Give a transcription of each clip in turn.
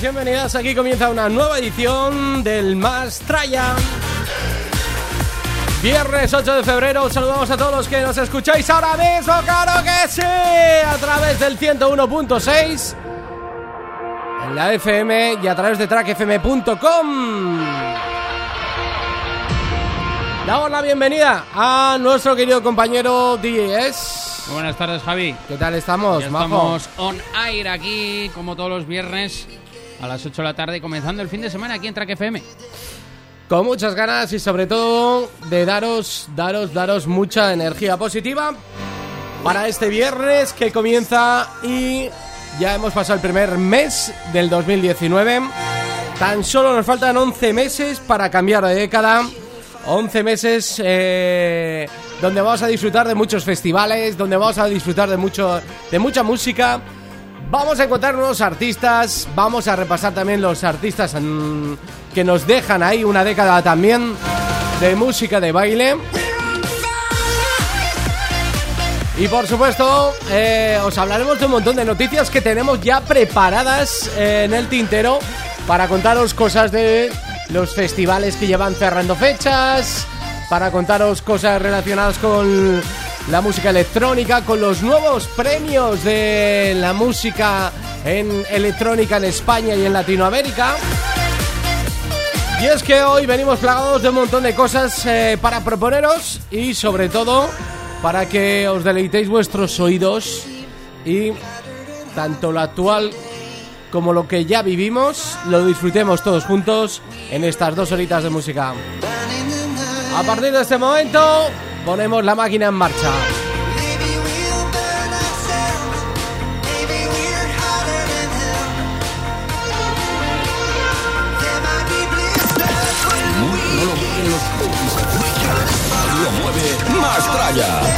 Bienvenidos, bienvenidas. Aquí comienza una nueva edición del Más Traya. Viernes 8 de febrero, saludamos a todos los que nos escucháis ahora mismo, claro que sí, a través del 101.6 en la FM y a través de trackfm.com. Damos la bienvenida a nuestro querido compañero DJS. Buenas tardes, Javi. ¿Qué tal estamos, Ya estamos on air aquí, como todos los viernes, a las 8 de la tarde, comenzando el fin de semana aquí en Track FM. Con muchas ganas y sobre todo de daros, daros, daros mucha energía positiva para este viernes que comienza y ya hemos pasado el primer mes del 2019. Tan solo nos faltan 11 meses para cambiar de década. 11 meses eh, donde vamos a disfrutar de muchos festivales, donde vamos a disfrutar de, mucho, de mucha música. Vamos a encontrar nuevos artistas, vamos a repasar también los artistas mm, que nos dejan ahí una década también de música de baile. Y por supuesto, eh, os hablaremos de un montón de noticias que tenemos ya preparadas eh, en el tintero para contaros cosas de los festivales que llevan cerrando fechas, para contaros cosas relacionadas con la música electrónica, con los nuevos premios de la música en electrónica en España y en Latinoamérica. Y es que hoy venimos plagados de un montón de cosas eh, para proponeros y sobre todo para que os deleitéis vuestros oídos y tanto lo actual como lo que ya vivimos lo disfrutemos todos juntos en estas dos horitas de música. A partir de este momento ponemos la máquina en marcha. Lo mueve más Traya.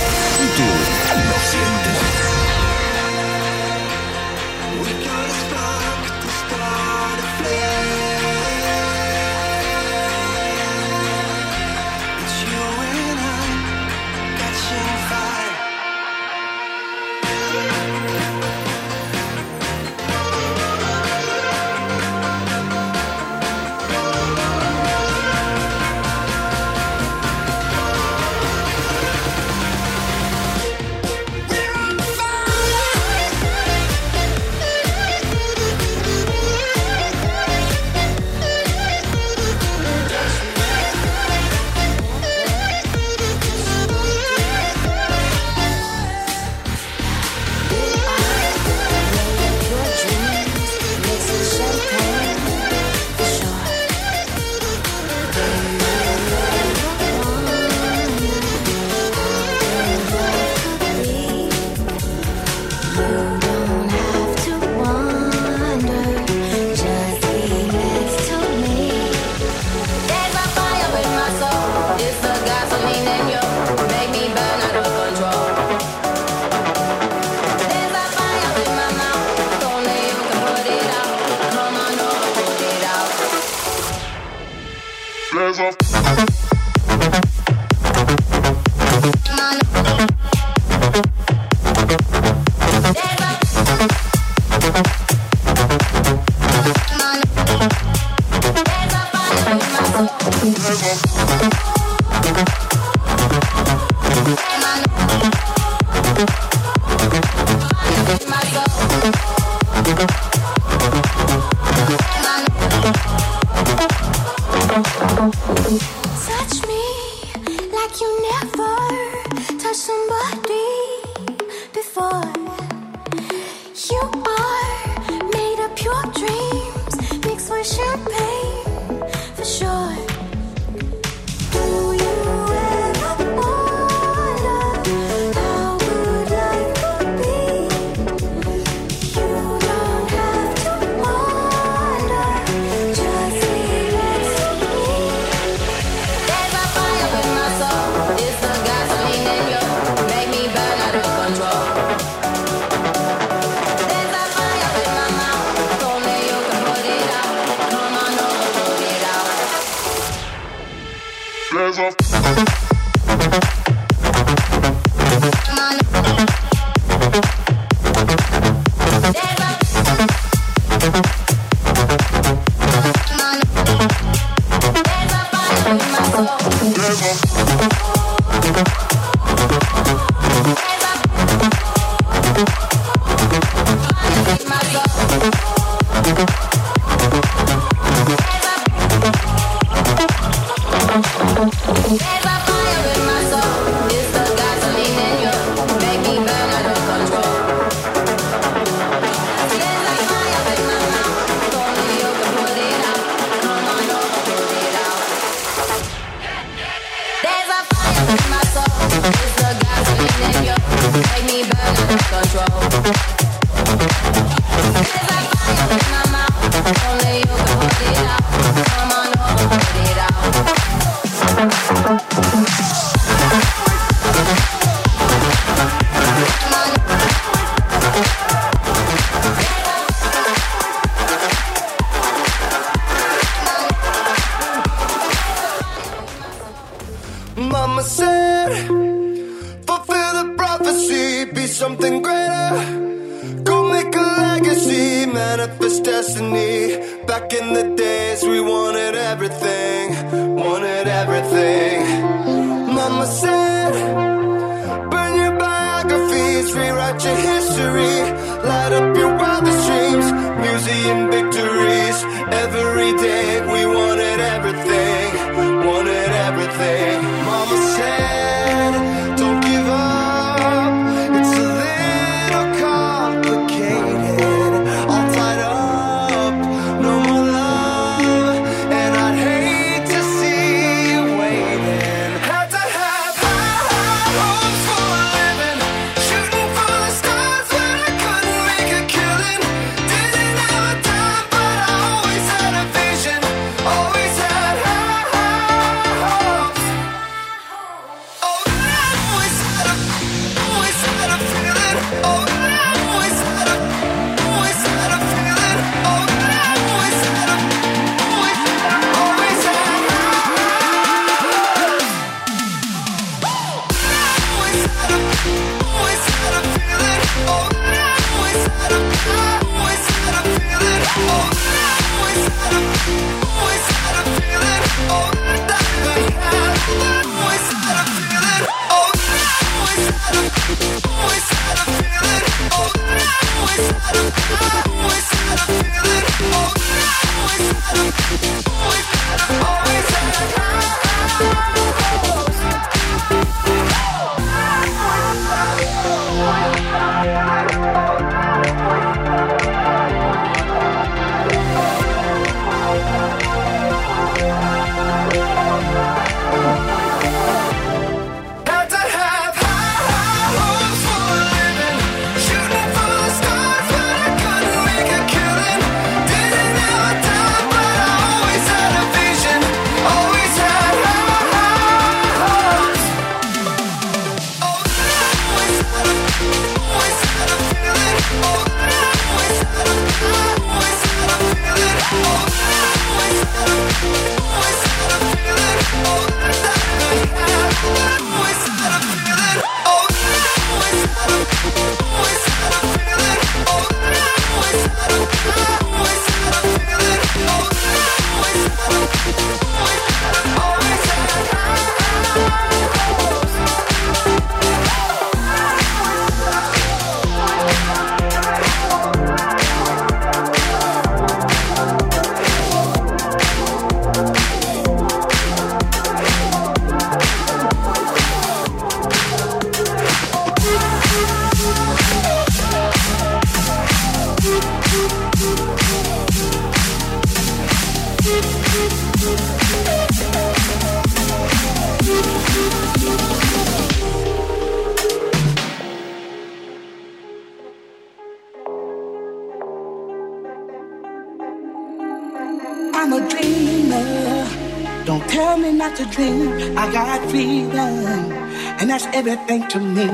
Everything to me.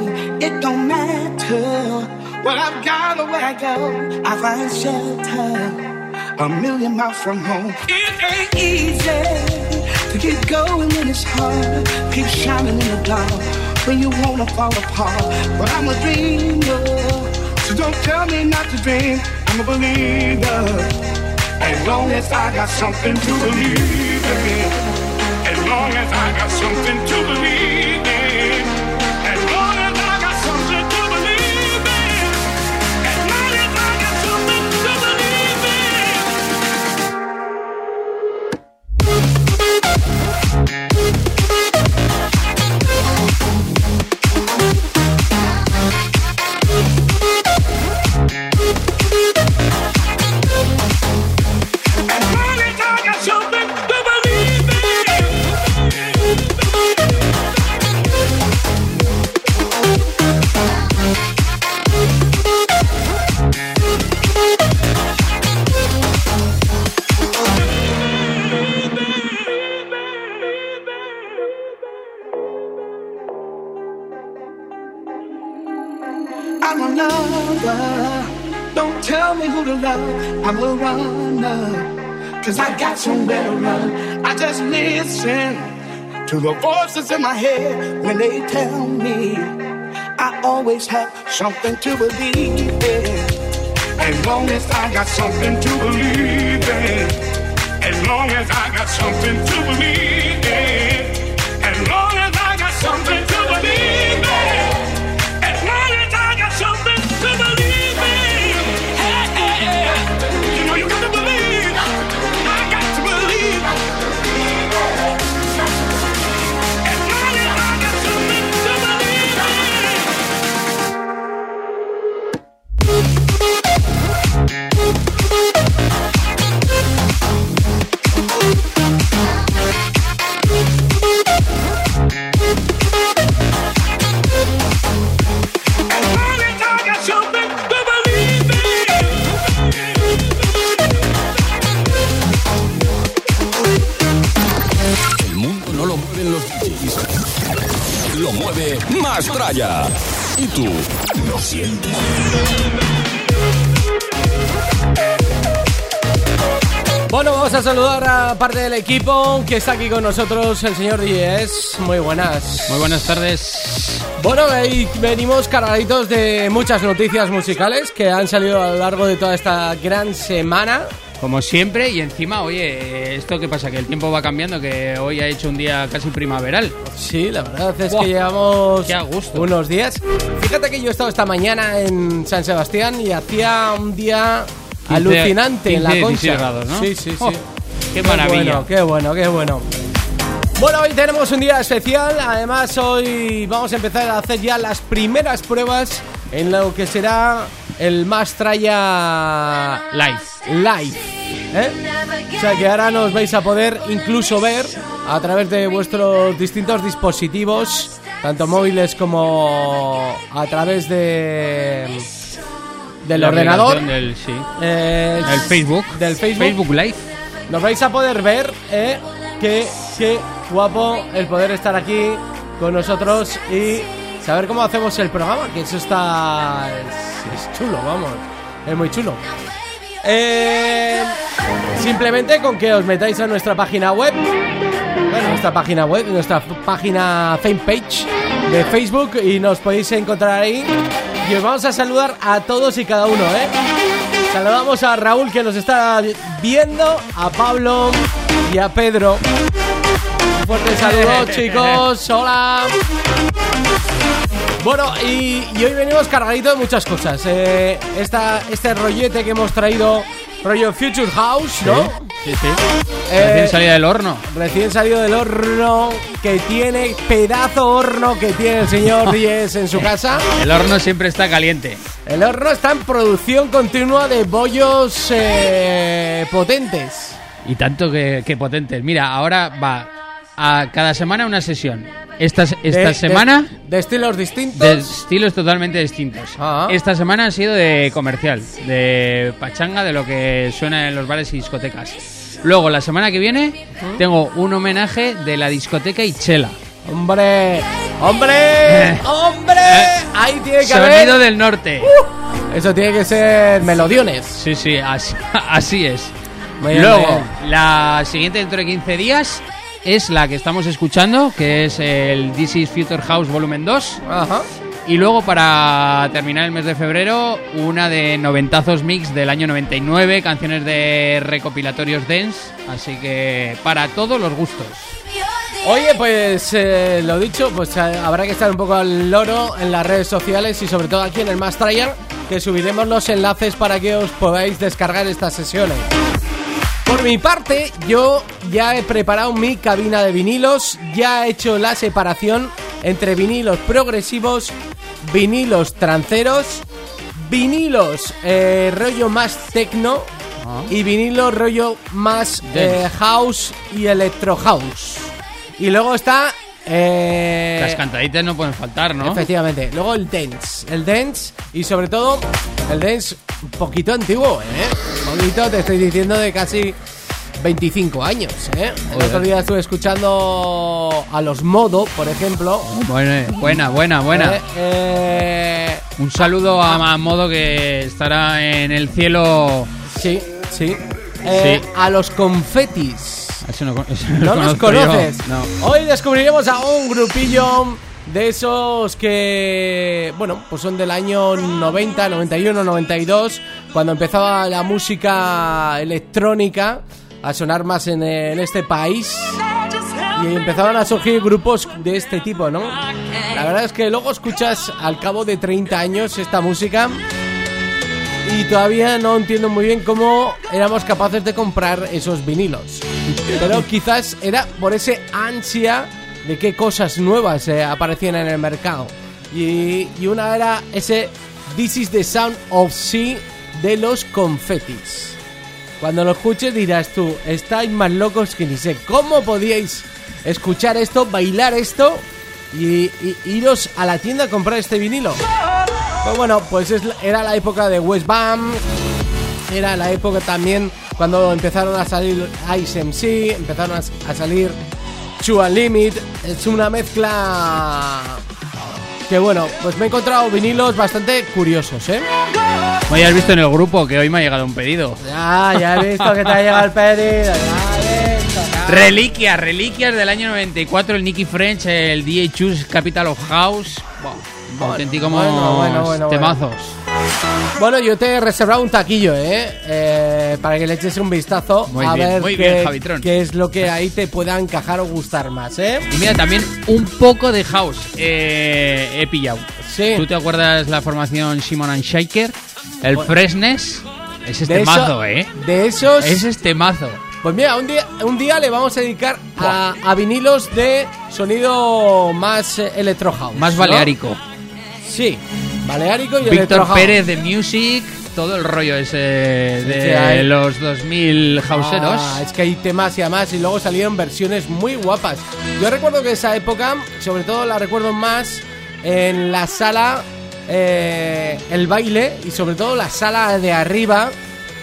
It don't matter what I've got or where I go. I find shelter a million miles from home. It ain't easy to keep going when it's hard. Keep shining in the dark when you wanna fall apart. But I'm a dreamer, so don't tell me not to dream. I'm a believer. As long as I got something to believe in. As long as I got something to the voices in my head when they tell me I always have something to believe in. As long as I got something to believe in. As long as I got something to believe in. As long as I got something Mastraya. Y tú lo sientes. Bueno, vamos a saludar a parte del equipo que está aquí con nosotros, el señor Díez. Muy buenas. Muy buenas tardes. Bueno, venimos cargaditos de muchas noticias musicales que han salido a lo largo de toda esta gran semana. Como siempre, y encima, oye, ¿esto qué pasa? Que el tiempo va cambiando, que hoy ha hecho un día casi primaveral. Sí, la verdad es Buah, que llevamos qué a gusto. unos días. Fíjate que yo he estado esta mañana en San Sebastián y hacía un día 15 alucinante en la 15, concha. 16 grados, ¿no? Sí, sí, sí. Oh, qué maravilla. Bueno, qué bueno, qué bueno. Bueno, hoy tenemos un día especial. Además, hoy vamos a empezar a hacer ya las primeras pruebas en lo que será el Mastraya Live. Live. ¿eh? O sea que ahora nos vais a poder incluso ver a través de vuestros distintos dispositivos, tanto móviles como a través de del La ordenador. Del, sí. eh, El Facebook. Del Facebook. Facebook Live. Nos vais a poder ver, ¿eh? Qué, qué guapo el poder estar aquí con nosotros y saber cómo hacemos el programa, que eso está... es, es chulo, vamos. Es muy chulo. Eh, simplemente con que os metáis a nuestra página web, bueno, nuestra página web, nuestra página fanpage de Facebook y nos podéis encontrar ahí. Y os vamos a saludar a todos y cada uno, ¿eh? Saludamos a Raúl que nos está viendo, a Pablo y a Pedro. Un fuerte saludo, chicos. Hola. Bueno, y, y hoy venimos cargaditos de muchas cosas. Eh, esta, este rollete que hemos traído, rollo Future House, ¿no? Sí, sí. Eh, Recién salida del horno. Recién salido del horno que tiene, pedazo horno que tiene el señor Díez en su casa. El horno siempre está caliente. El horno está en producción continua de bollos eh, potentes. Y tanto que, que potentes. Mira, ahora va a cada semana una sesión. Esta, esta De- semana De, de estilos distintos. de estilos totalmente distintos. Ah. Esta semana ha sido de comercial, de pachanga, de lo que suena en los bares y discotecas. Luego, la semana que viene, tengo un homenaje de la discoteca Ichela. ¡Hombre! ¡Hombre! ¡Hombre! Ahí tiene que haber... Sonido del norte. Eso tiene que ser melodiones. Sí, sí, así, así es. Muy Luego, bien. la siguiente dentro de 15 días es la que estamos escuchando, que es el This is Future House Volumen 2. Ajá. Y luego, para terminar el mes de febrero, una de noventazos mix del año 99, canciones de recopilatorios dance. Así que para todos los gustos. Oye, pues eh, lo dicho, pues eh, habrá que estar un poco al loro en las redes sociales y sobre todo aquí en el Más Tryer, que subiremos los enlaces para que os podáis descargar estas sesiones. Por mi parte, yo ya he preparado mi cabina de vinilos, ya he hecho la separación entre vinilos progresivos, vinilos tranceros, vinilos eh, rollo más tecno y vinilos rollo más eh, house y electro house. Y luego está... eh, Las cantaditas no pueden faltar, ¿no? Efectivamente. Luego el dance. El dance y sobre todo el dance un poquito antiguo, ¿eh? Un poquito, te estoy diciendo, de casi 25 años, ¿eh? El otro día estuve escuchando a los Modo, por ejemplo. Buena, buena, buena. buena. Eh, eh, Un saludo a, a Modo que estará en el cielo. sí, sí. Eh, Sí. A los confetis. No, ese ¿No los conoces? No. Hoy descubriremos a un grupillo de esos que, bueno, pues son del año 90, 91, 92, cuando empezaba la música electrónica a sonar más en, en este país y empezaban a surgir grupos de este tipo, ¿no? La verdad es que luego escuchas al cabo de 30 años esta música y todavía no entiendo muy bien cómo éramos capaces de comprar esos vinilos. Pero quizás era por ese ansia de qué cosas nuevas eh, aparecían en el mercado. Y, y una era ese This is the Sound of Sea de los confetis. Cuando lo escuches dirás tú, estáis más locos que ni sé. ¿Cómo podíais escuchar esto, bailar esto y, y iros a la tienda a comprar este vinilo? Pues bueno, pues es era la época de West Bam, era la época también cuando empezaron a salir Ice MC, empezaron a, a salir Chu Limit, es una mezcla que bueno, pues me he encontrado vinilos bastante curiosos, ¿eh? Has visto en el grupo que hoy me ha llegado un pedido. Ya, ya he visto que te ha llegado el pedido, ya. Reliquias, reliquias del año 94, el Nicky French, el DJ Chus Capital of House. Auténticos bueno, bueno, bueno, temazos. Bueno, yo te he reservado un taquillo, ¿eh? Eh, para que le eches un vistazo Muy a bien, ver muy qué, bien, qué es lo que ahí te pueda encajar o gustar más, ¿eh? Y mira, también un poco de house eh, he pillado. Sí. ¿Tú te acuerdas la formación Simon and Shaker? El Fresnes. Es De eso- temazo, ¿eh? De esos... Es temazo. Pues mira, un día, un día le vamos a dedicar a, a vinilos de sonido más eh, electro house. Más ¿no? baleárico. Sí, baleárico y electro Víctor house. Pérez de Music, todo el rollo ese de hay- los 2000 houseeros. Ah, es que hay temas y además y luego salieron versiones muy guapas. Yo recuerdo que esa época, sobre todo la recuerdo más en la sala, eh, el baile y sobre todo la sala de arriba,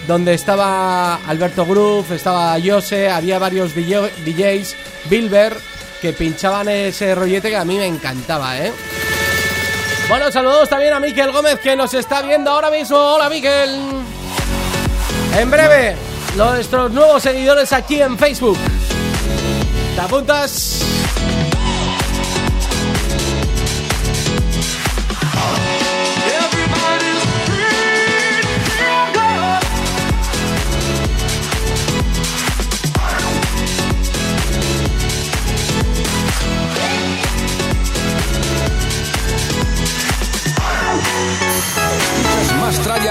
donde estaba Alberto Groove, estaba Jose, había varios DJ DJs, Bilber, que pinchaban ese rollete que a mí me encantaba, ¿eh? Bueno, saludos también a Miquel Gómez que nos está viendo ahora mismo. Hola, Miquel. En breve, nuestros nuevos seguidores aquí en Facebook. ¿Te apuntas?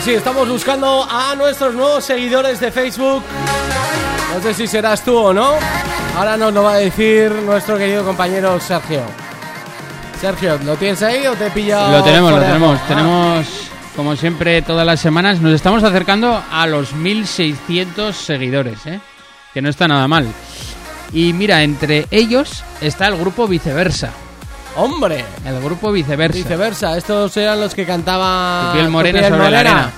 Que sí, estamos buscando a nuestros nuevos seguidores de Facebook. No sé si serás tú o no. Ahora nos lo va a decir nuestro querido compañero Sergio. Sergio, ¿lo tienes ahí o te he pillado? Lo tenemos, lo tenemos. Tenemos, como siempre, todas las semanas. Nos estamos acercando a los 1600 seguidores, ¿eh? Que no está nada mal. Y mira, entre ellos está el grupo Viceversa. ¡Hombre! El grupo Viceversa. Viceversa, estos eran los que cantaban. Tu piel morena Tu piel sobre la arena.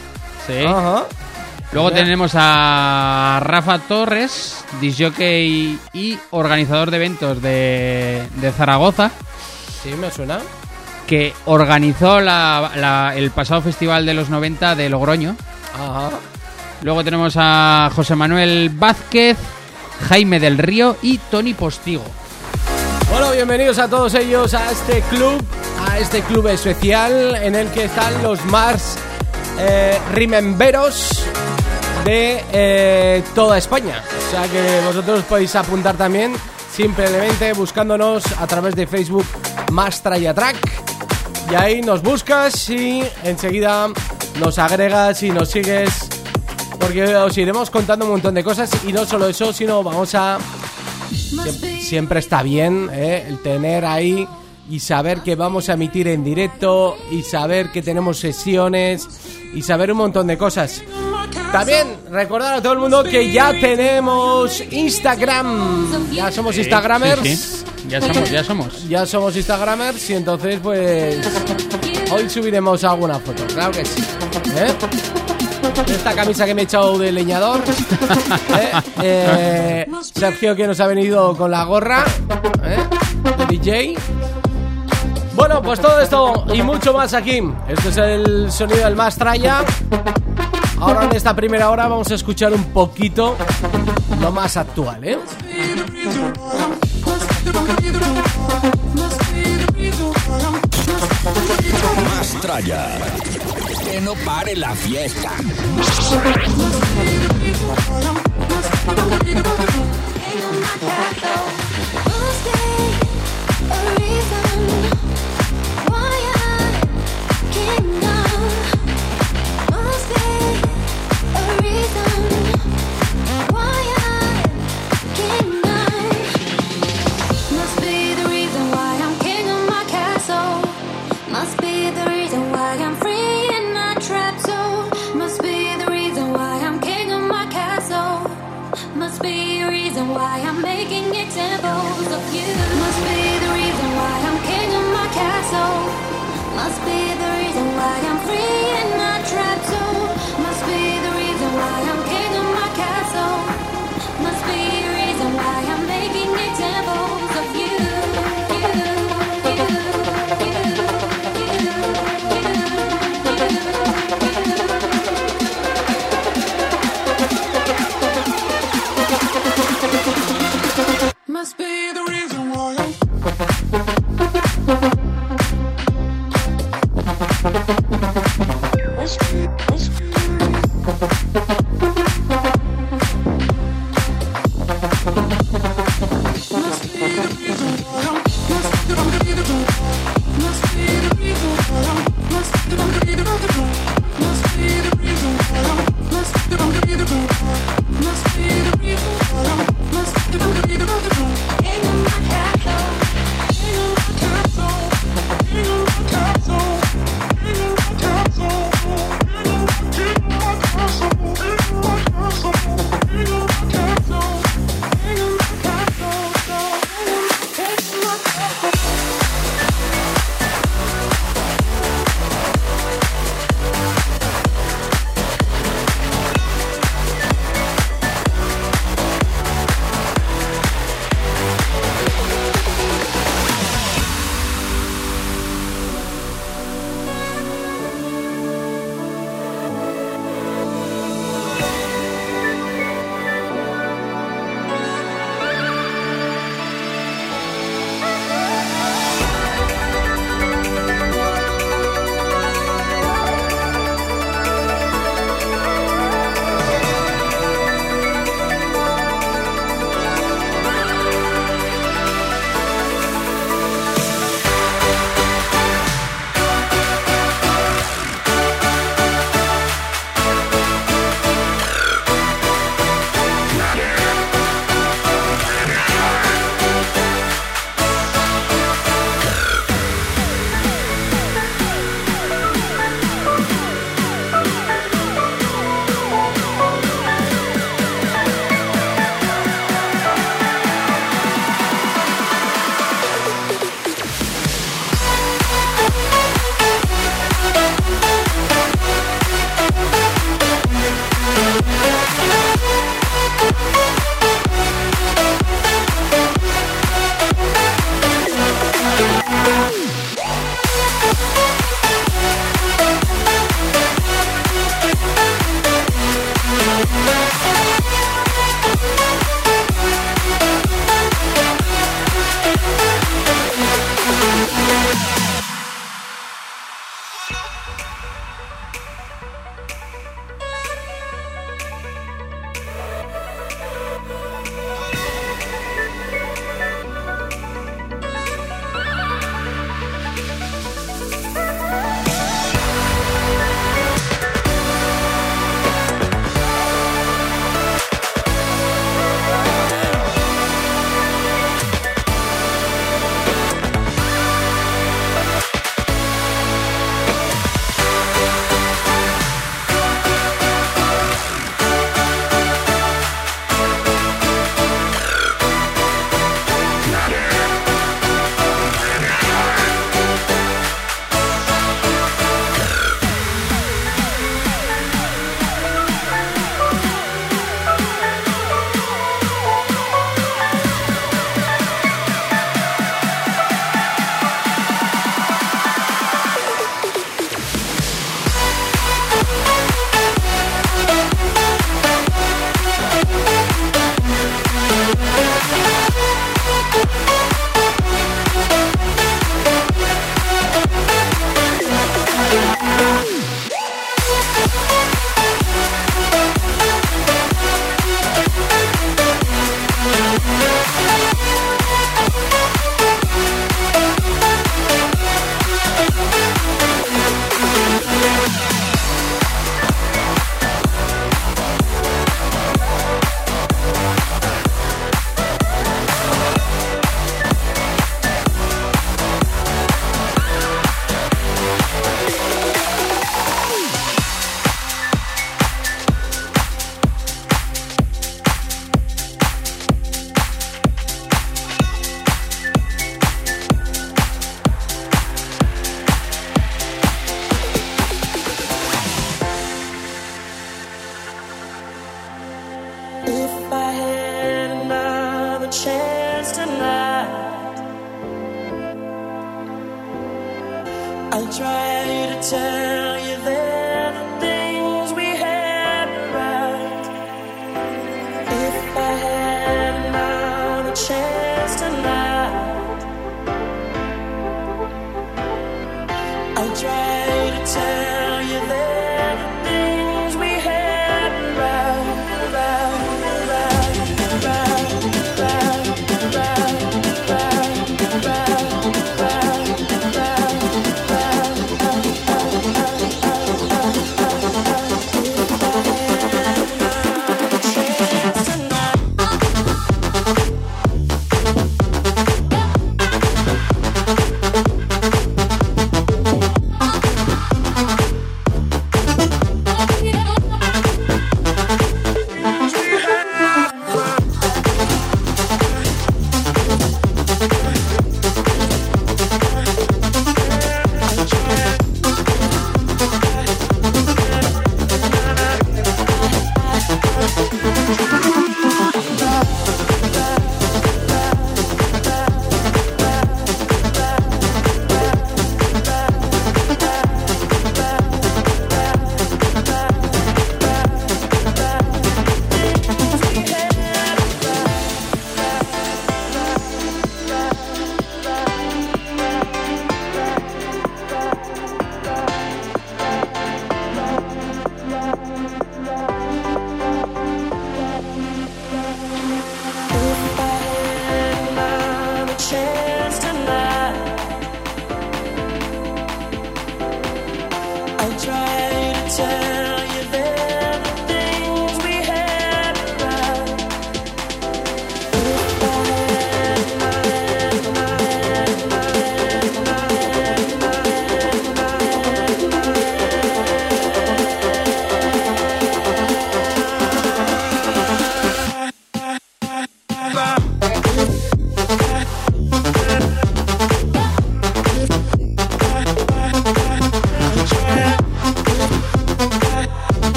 Sí. Ajá. Luego tenemos a Rafa Torres, disjockey y organizador de eventos de, de Zaragoza, Sí, me suena. que organizó la- la- el pasado festival de los 90 de Logroño. Ajá. Luego tenemos a José Manuel Vázquez, Jaime del Río y Tony Postigo. Bueno, bienvenidos a todos ellos a este club, a este club especial en el que están los Mars eh, Rememberos de eh, toda España. O sea que vosotros podéis apuntar también simplemente buscándonos a través de Facebook Más Track y ahí nos buscas y enseguida nos agregas y nos sigues porque os iremos contando un montón de cosas y no solo eso, sino vamos a Siem- siempre está bien ¿eh? el tener ahí y saber que vamos a emitir en directo y saber que tenemos sesiones y saber un montón de cosas. También recordar a todo el mundo que ya tenemos Instagram. Ya somos Instagramers. Sí, sí. Ya somos, ya somos. Ya somos Instagramers y entonces pues hoy subiremos alguna foto, claro que sí. ¿eh? Esta camisa que me he echado de leñador. ¿eh? Eh, Sergio que nos ha venido con la gorra ¿eh? DJ. Bueno, pues todo esto y mucho más aquí. Este es el sonido del más traya. Ahora en esta primera hora vamos a escuchar un poquito lo más actual, ¿eh? Más. Que no pare la fiesta.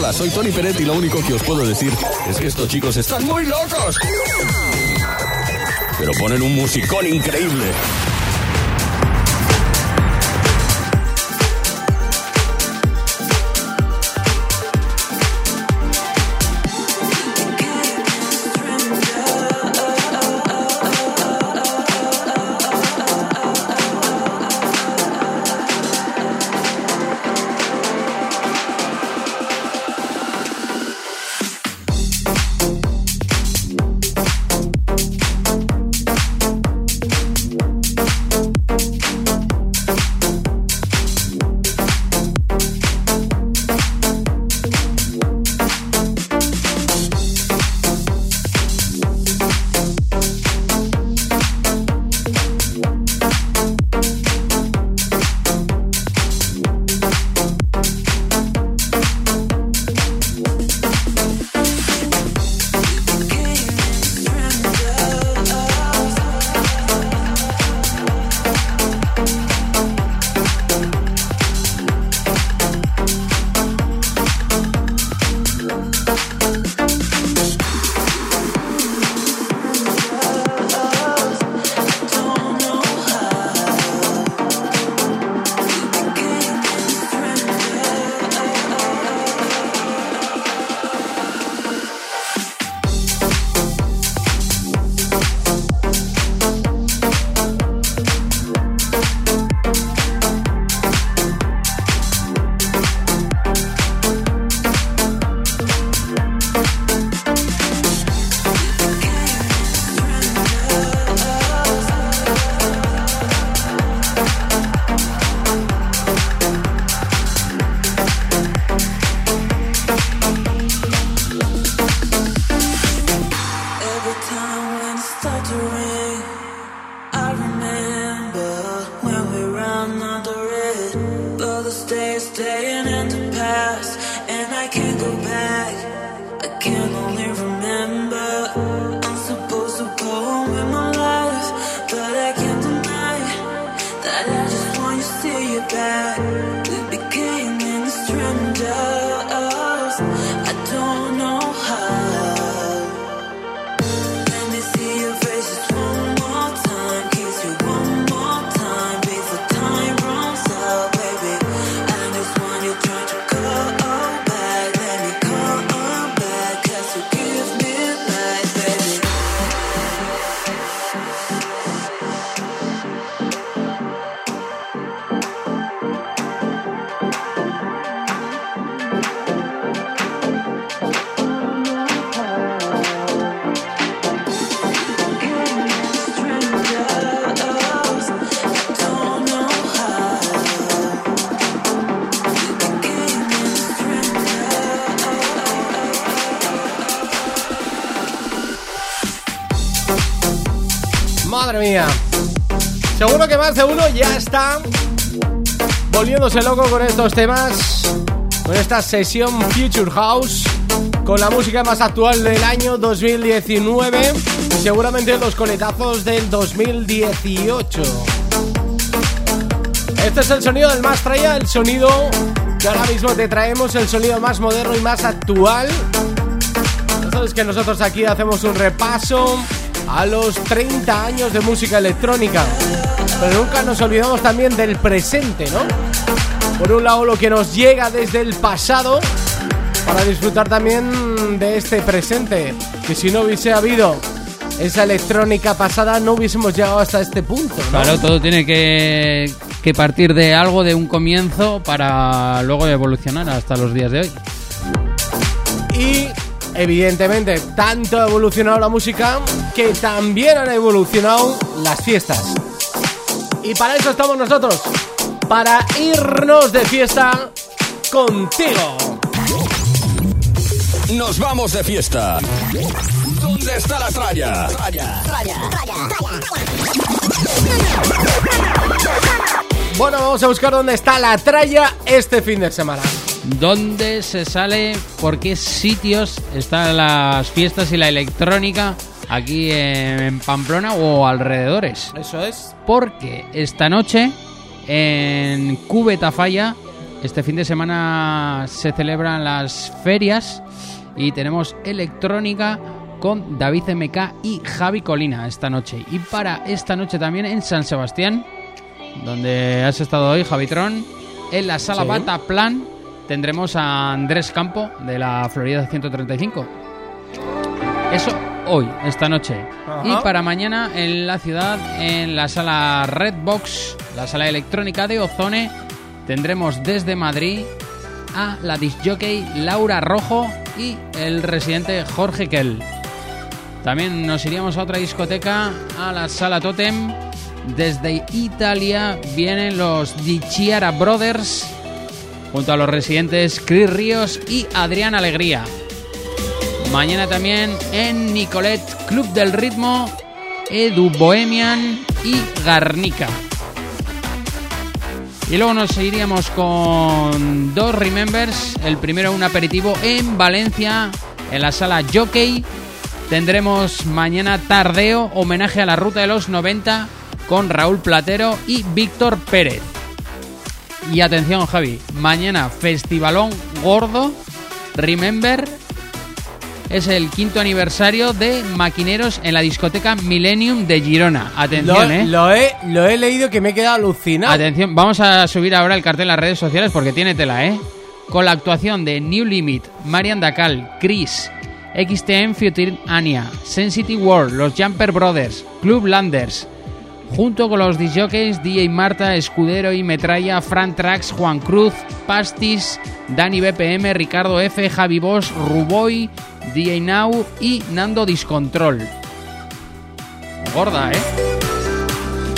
Hola, soy Tony Peret y lo único que os puedo decir es que estos chicos están muy locos. Pero ponen un musicón increíble. Seguro que más de uno ya está volviéndose loco con estos temas, con esta sesión Future House, con la música más actual del año 2019 y seguramente los coletazos del 2018. Este es el sonido del más traía, el sonido que ahora mismo te traemos, el sonido más moderno y más actual. Sabes que nosotros aquí hacemos un repaso a los 30 años de música electrónica. Pero nunca nos olvidamos también del presente, ¿no? Por un lado lo que nos llega desde el pasado para disfrutar también de este presente. Que si no hubiese habido esa electrónica pasada no hubiésemos llegado hasta este punto, ¿no? Claro, todo tiene que, que partir de algo, de un comienzo, para luego evolucionar hasta los días de hoy. Evidentemente, tanto ha evolucionado la música que también han evolucionado las fiestas. Y para eso estamos nosotros, para irnos de fiesta contigo. Nos vamos de fiesta. ¿Dónde está la tralla? Bueno, vamos a buscar dónde está la tralla este fin de semana. ¿Dónde se sale? ¿Por qué sitios están las fiestas y la electrónica aquí en Pamplona o alrededores? Eso es. Porque esta noche en Cúbeta Falla, este fin de semana se celebran las ferias y tenemos electrónica con David MK y Javi Colina esta noche. Y para esta noche también en San Sebastián, donde has estado hoy, Javitron, en la sala Sí. Bata Plan tendremos a Andrés Campo de la Florida 135. Eso hoy, esta noche. Ajá. Y para mañana en la ciudad, en la sala Redbox, la sala electrónica de Ozone, tendremos desde Madrid a la disjockey Laura Rojo y el residente Jorge Kell. También nos iríamos a otra discoteca, a la sala Totem. Desde Italia vienen los Di Chiara Brothers, junto a los residentes Chris Ríos y Adrián Alegría. Mañana también en Nicolet Club del Ritmo, Edu Bohemian y Garnica. Y luego nos iríamos con dos Remembers. El primero un aperitivo en Valencia, en la sala Jockey. Tendremos mañana tardeo, homenaje a la ruta de los 90 con Raúl Platero y Víctor Pérez. Y atención Javi, mañana festivalón gordo, Remember, es el quinto aniversario de Maquineros en la discoteca Millennium de Girona. Lo, Atención, eh. lo he, lo he leído que me he quedado alucinado. Atención, vamos a subir ahora el cartel en las redes sociales porque tiene tela, ¿eh? Con la actuación de New Limit, Marian Dacal, Chris, XTM Future Ania, Sensitive World, los Jumper Brothers, Club Landers, junto con los DJs DJ Marta, Escudero y Metralla, Fran Trax, Juan Cruz, Pastis, Dani BPM, Ricardo F, Javi Bosch, Ruboy, DJ Now y Nando Discontrol. Gorda, ¿eh?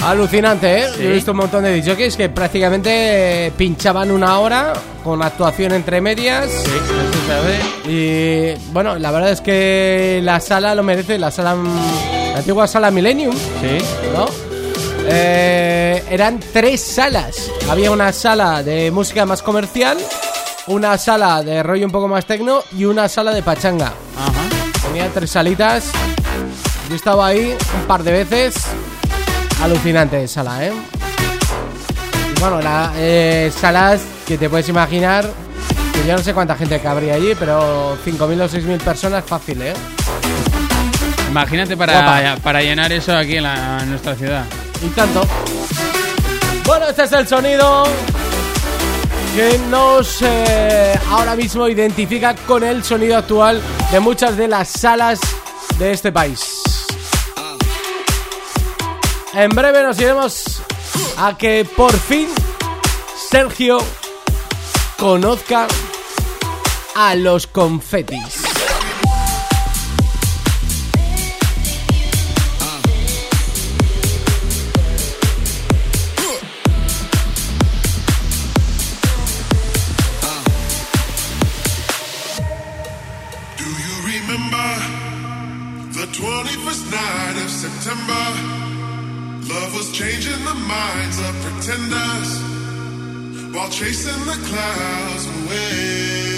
Alucinante, ¿eh? Sí. Yo he visto un montón de DJs que prácticamente pinchaban una hora con actuación entre medias. eso se ve. Y bueno, la verdad es que la sala lo merece, la sala. La antigua sala Millennium, Sí. ¿no? Eh, eran tres salas. Había una sala de música más comercial, una sala de rollo un poco más tecno y una sala de pachanga. Ajá. Tenía tres salitas. Yo estaba ahí un par de veces. Alucinante de sala, ¿eh? Y bueno, la, eh, salas que te puedes imaginar. Que yo no sé cuánta gente cabría allí, pero 5.000 o 6.000 personas fácil, ¿eh? Imagínate Guapa. para, para llenar eso aquí en, la- en nuestra ciudad. Y tanto. Bueno, este es el sonido que nos eh, ahora mismo identifica con el sonido actual de muchas de las salas de este país. En breve nos iremos a que por fin Sergio conozca a los confetis. While chasing the clouds away.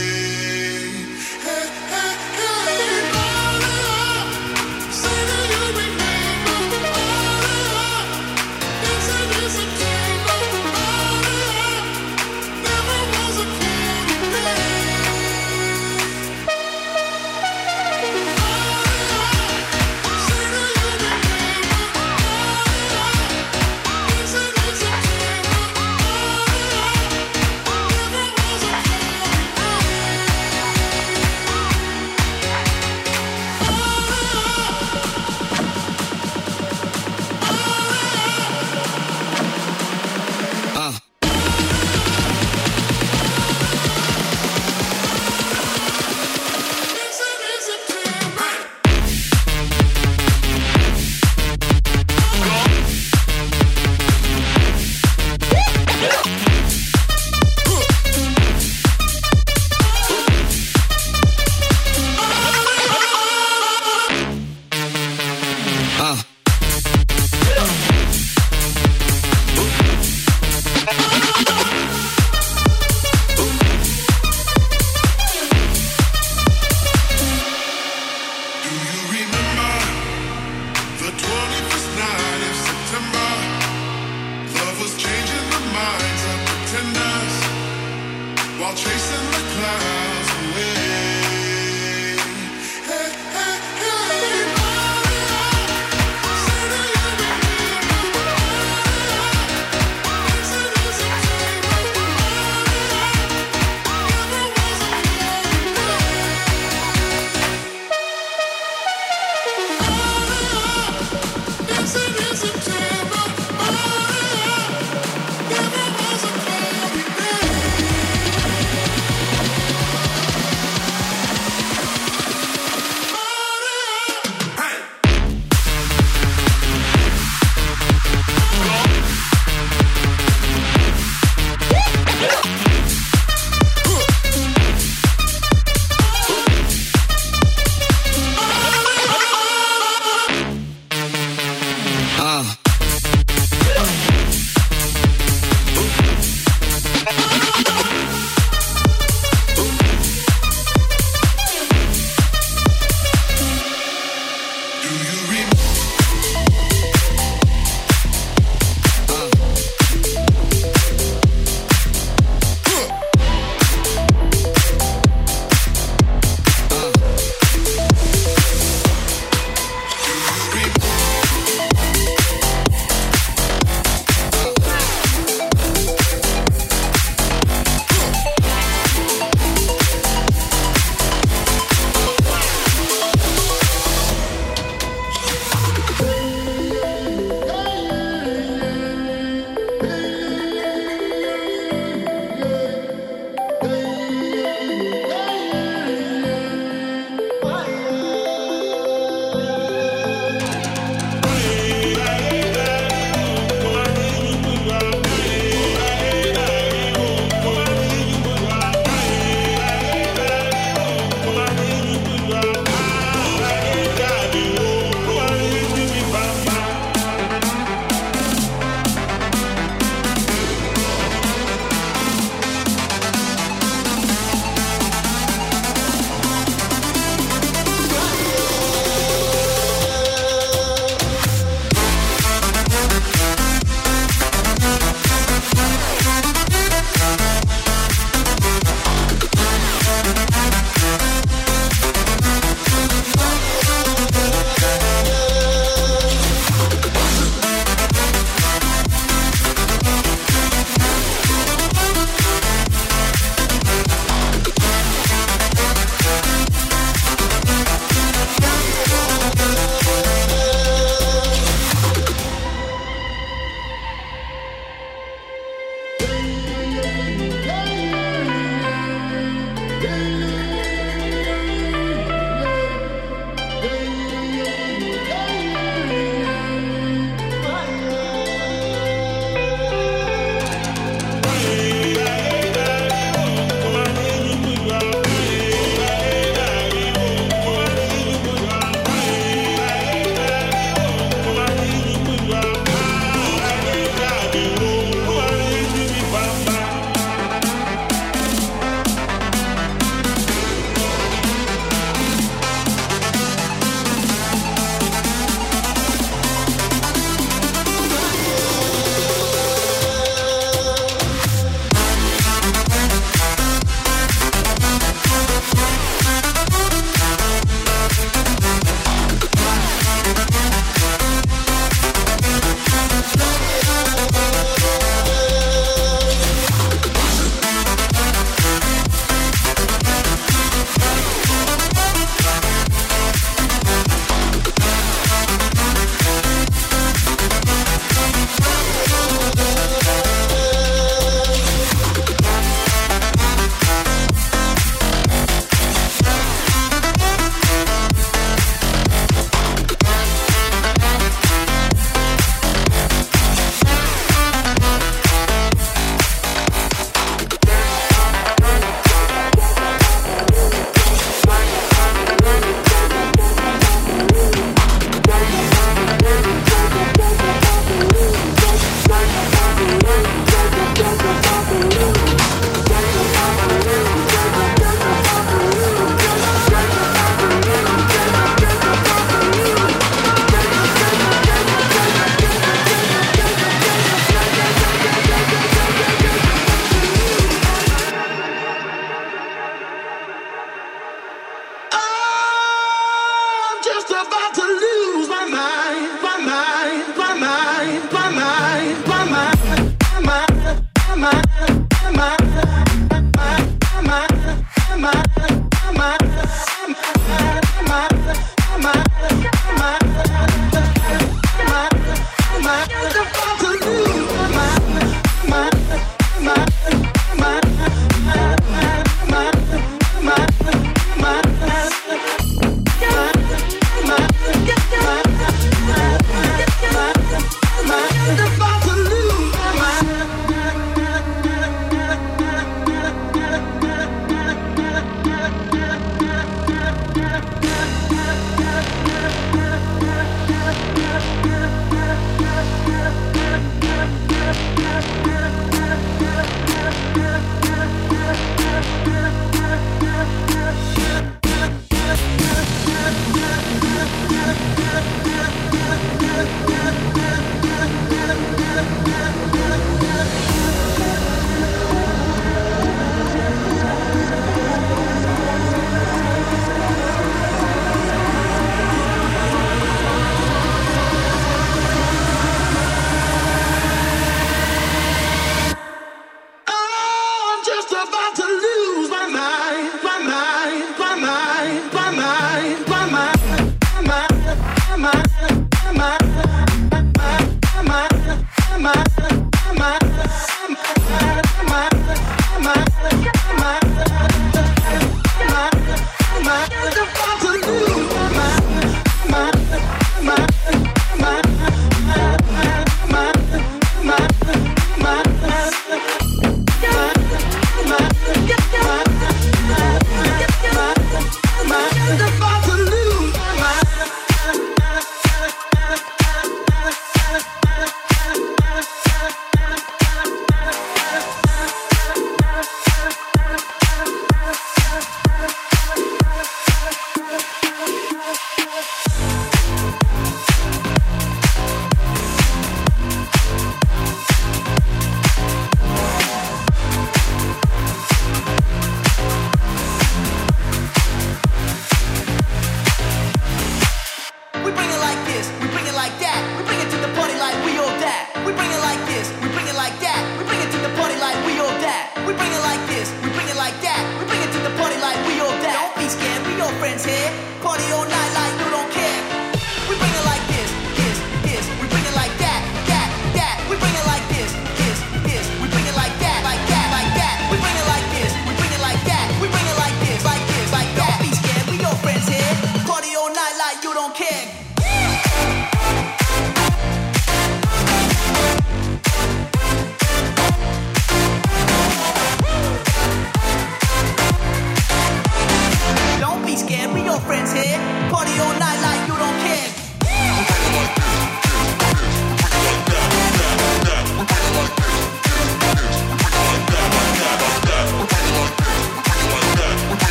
party on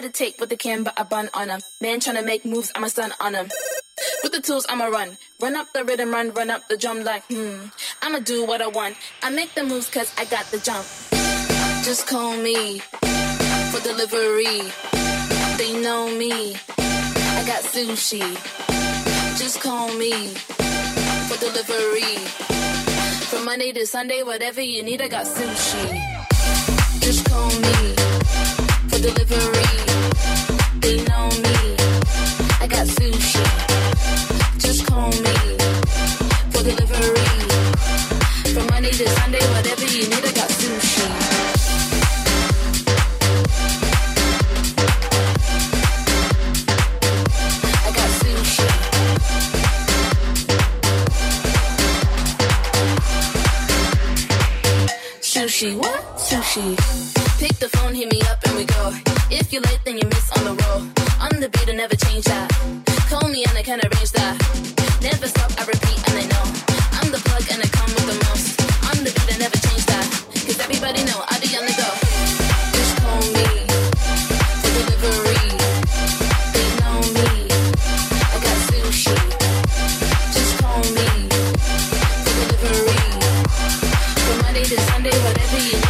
try to take what they can, but I bun on them. Man tryna make moves, I'm a stun on them. With the tools, I'ma run. Run up the rhythm, run, run up the drum like, hmm. I'ma do what I want. I make the moves cause I got the jump. Just call me for delivery. They know me. I got sushi. Just call me for delivery. From Monday to Sunday, whatever you need, I got sushi. Just call me delivery. They know me. I got sushi. Just call me for delivery. From Monday to Sunday, whatever you need, I got sushi. I got sushi. Sushi, what? Sushi. Pick the phone, hit me up, and we go. If you're late, then you miss on the roll. On the beat, I never change that. Call me and I can arrange that. Never stop, I repeat, and they know. I'm the plug and I come with the most. On the beat, I never change that. Cause everybody know I be on the go. Just call me for delivery. They know me. I got sushi. Just call me for delivery. From Monday to Sunday, whatever you need,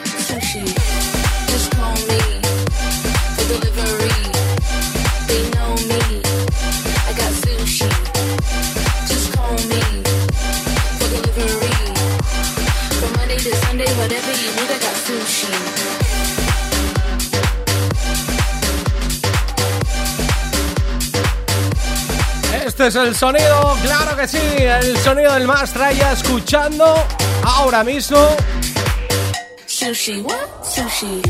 Este es el sonido, claro que sí, el sonido del más traya escuchando ahora mismo. Sushi, what? Sushi.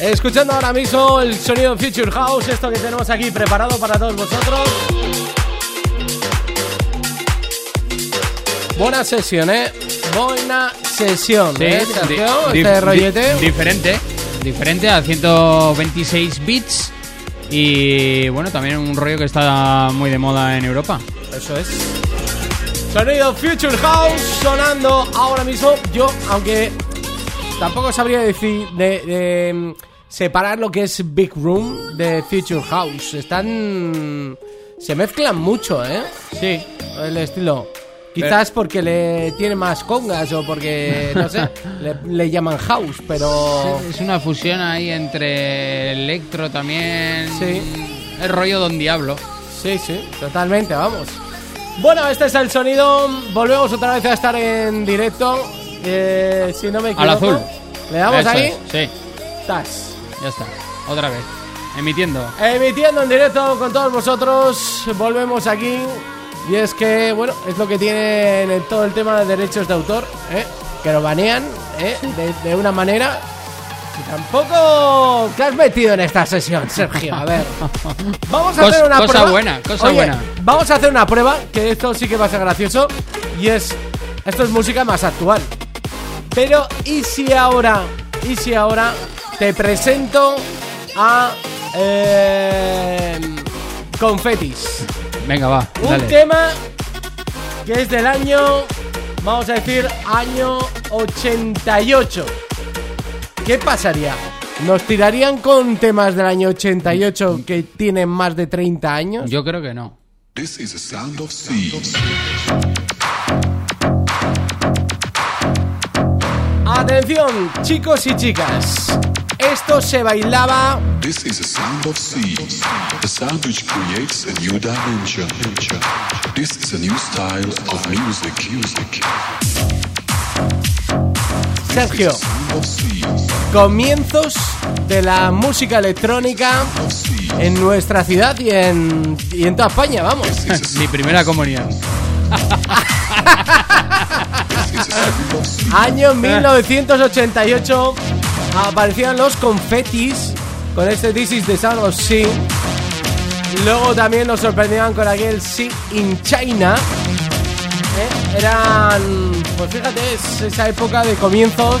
Escuchando ahora mismo el sonido Future House, esto que tenemos aquí preparado para todos vosotros. Buena sesión, ¿eh? Buena sesión, Sí, ¿eh, di- Sergio? di- Este di- rollete. diferente, diferente a 126 bits y bueno, también un rollo que está muy de moda en Europa. Eso es. Sonido Future House sonando ahora mismo. Yo, aunque tampoco sabría decir de, de, mm, separar lo que es Big Room de Future House. Están. Se mezclan mucho, ¿eh? Sí. El estilo. Quizás porque le tiene más congas o porque, no sé, le, le llaman house, pero... Es una fusión ahí entre electro también. Sí. El rollo Don Diablo. Sí, sí, totalmente, vamos. Bueno, este es el sonido. Volvemos otra vez a estar en directo. Eh, si no me equivoco. Al azul. ¿Le damos Eso ahí? es, Sí, Tas. ya está. Otra vez. Emitiendo. Emitiendo en directo con todos vosotros. Volvemos aquí. Y es que, bueno, es lo que tienen en todo el tema de derechos de autor, ¿eh? que lo banean ¿eh? de, de una manera. Y tampoco te has metido en esta sesión, Sergio. A ver, vamos a Cos- hacer una cosa prueba. buena, cosa Oye, buena. Vamos a hacer una prueba, que esto sí que va a ser gracioso. Y es, esto es música más actual. Pero, ¿y si ahora, y si ahora te presento a eh, Confetis? Venga, va. Un dale. tema que es del año, vamos a decir, año 88. ¿Qué pasaría? ¿Nos tirarían con temas del año 88 que tienen más de 30 años? Yo creo que no. This is the sound of seas. Atención, chicos y chicas. Esto se bailaba This is the sound of seas. The sound which creates a new dimension. This is a new style of music. Music. Sergio. Comienzos de la música electrónica en nuestra ciudad y en, y en toda España, vamos. Mi primera comunión. Año 1988 aparecían los confetis con este This is the Sound of Sea. Luego también nos sorprendían con aquel Sea in China. ¿eh? Eran, pues fíjate, es esa época de comienzos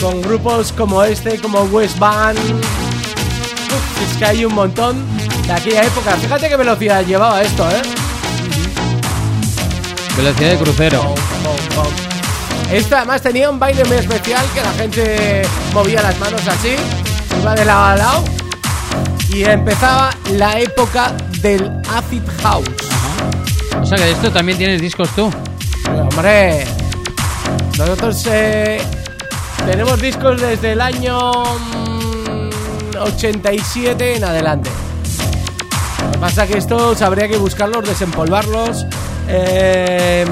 con grupos como este, como West Band. Uf, es que hay un montón de aquella época. Fíjate qué velocidad llevaba esto, ¿eh? Velocidad de crucero. Pom, pom, pom. Esto además tenía un baile muy especial que la gente movía las manos así, iba de lado a lado y empezaba la época del acid house. O sea que de esto también tienes discos tú. Pero, hombre, nosotros eh, tenemos discos desde el año mm, 87 en adelante. Lo que pasa que estos habría que buscarlos, desempolvarlos. eh,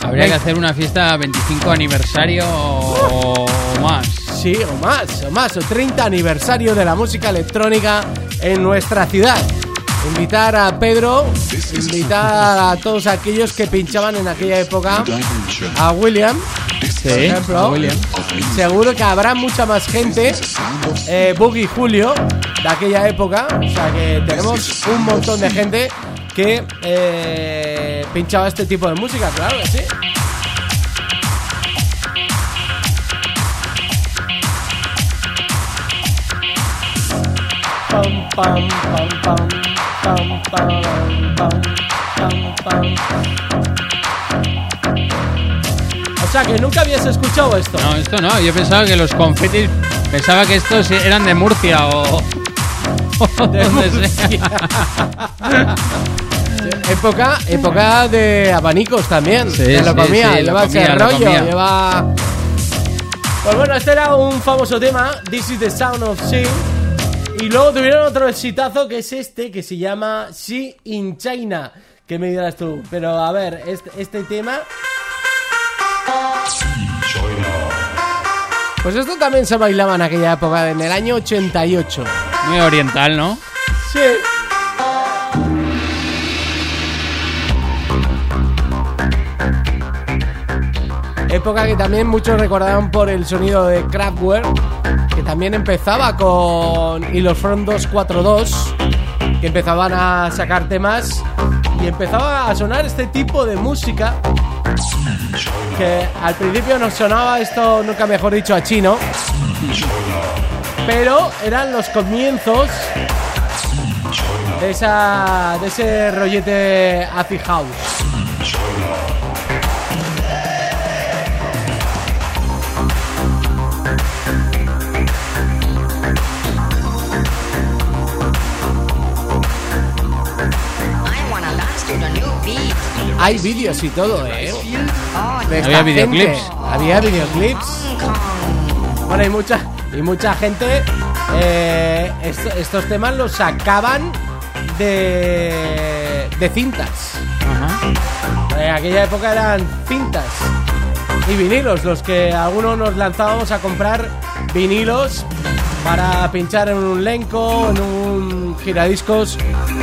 Habría que hacer una fiesta 25 aniversario o más. Sí, o más, o más, o 30 aniversario de la música electrónica en nuestra ciudad. Invitar a Pedro, invitar a todos aquellos que pinchaban en aquella época, a William, por ejemplo. Seguro que habrá mucha más gente, eh, Boogie Julio, de aquella época. O sea que tenemos un montón de gente que eh, pinchaba este tipo de música, claro que sí. Pam, pam, pam, pam, pam, pam, pam, pam, O sea, que nunca habías escuchado esto. No, esto no. Yo pensaba que los confetis, pensaba que estos eran de Murcia o... o de donde Murcia. sea. Época, época de abanicos también. Sí, Se lo sí, comía, sí, lleva ese rollo, comía. lleva. Pues bueno, este era un famoso tema, This is the Sound of Sea. Y luego tuvieron otro exitazo que es este, que se llama Sea in China. Que me dirás tú. Pero a ver, este, este tema. Pues esto también se bailaba en aquella época, en el año 88. Muy oriental, ¿no? Sí. Época que también muchos recordaron por el sonido de Kraftwerk, que también empezaba con y los Front 242, que empezaban a sacar temas y empezaba a sonar este tipo de música que al principio nos sonaba esto, nunca mejor dicho, a chino, pero eran los comienzos de esa de ese rollete acid house. Hay vídeos y todo, ¿eh? De esta Había videoclips. Había videoclips. Bueno, y mucha, y mucha gente. eh, esto- estos temas los sacaban de, de cintas. Ajá. En aquella época eran cintas y vinilos, los que algunos nos lanzábamos a comprar vinilos para pinchar en un lenco, en un giradiscos,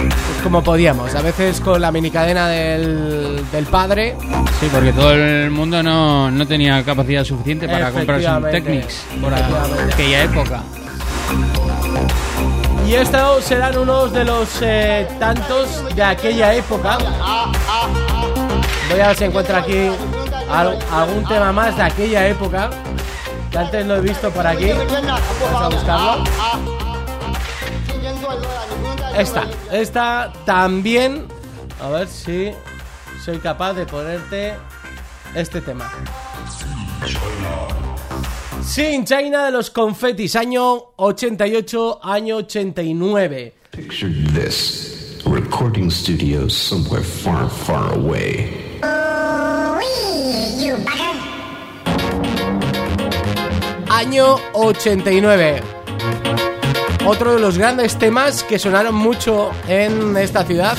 pues como podíamos. A veces con la minicadena del, del padre. Sí, porque todo el mundo no, no tenía capacidad suficiente para comprarse un. Technics por aquella época. Y estos serán unos de los eh, tantos de aquella época. Voy a ver si encuentro aquí al- algún tema más de aquella época. Que antes lo he visto por aquí. Vamos a buscarlo. Esta, esta también. A ver si soy capaz de ponerte este tema. Sin China de los confetis, año 88, año 89. Picture this a recording studio somewhere far, far away. Año 89. Otro de los grandes temas que sonaron mucho en esta ciudad.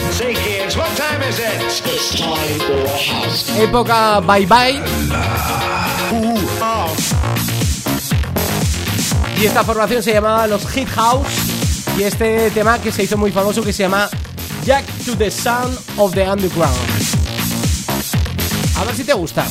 Época Bye Bye. Y esta formación se llamaba los Hit House. Y este tema que se hizo muy famoso que se llama Jack to the Sound of the Underground. A ver si te gusta.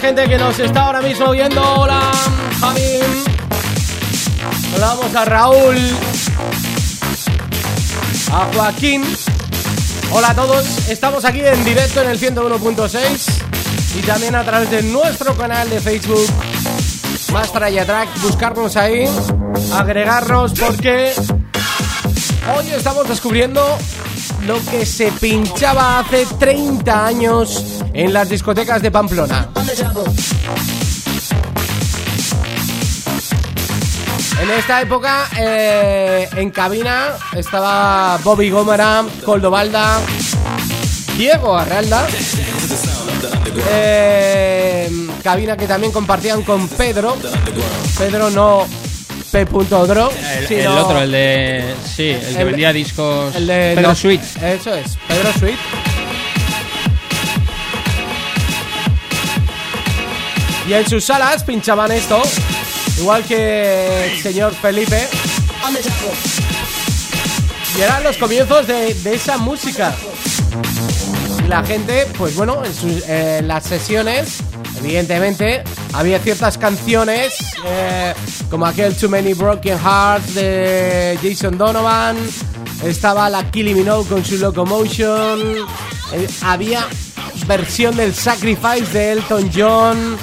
Gente que nos está ahora mismo viendo. Hola, Javi. Saludamos a Raúl. A Joaquín. Hola a todos. Estamos aquí en directo en el 101.6 y también a través de nuestro canal de Facebook. Más Track, buscarnos ahí, agregarnos porque hoy estamos descubriendo lo que se pinchaba hace 30 años en las discotecas de Pamplona. En esta época, eh, en cabina estaba Bobby Gómara, Coldo Balda, Diego Arralda. eh, cabina que también compartían con Pedro. Pedro no P.Dro, El, sino el otro, el de. Sí, el que vendía discos. el de Pedro los- Sweet. Eso es, Pedro Sweet. Y en sus salas pinchaban esto, igual que el señor Felipe. Y eran los comienzos de, de esa música. La gente, pues bueno, en, sus- en las sesiones, evidentemente, había ciertas canciones, eh, como aquel Too Many Broken Hearts de Jason Donovan, estaba la Killing Minogue con su Locomotion, eh, había versión del Sacrifice de Elton John.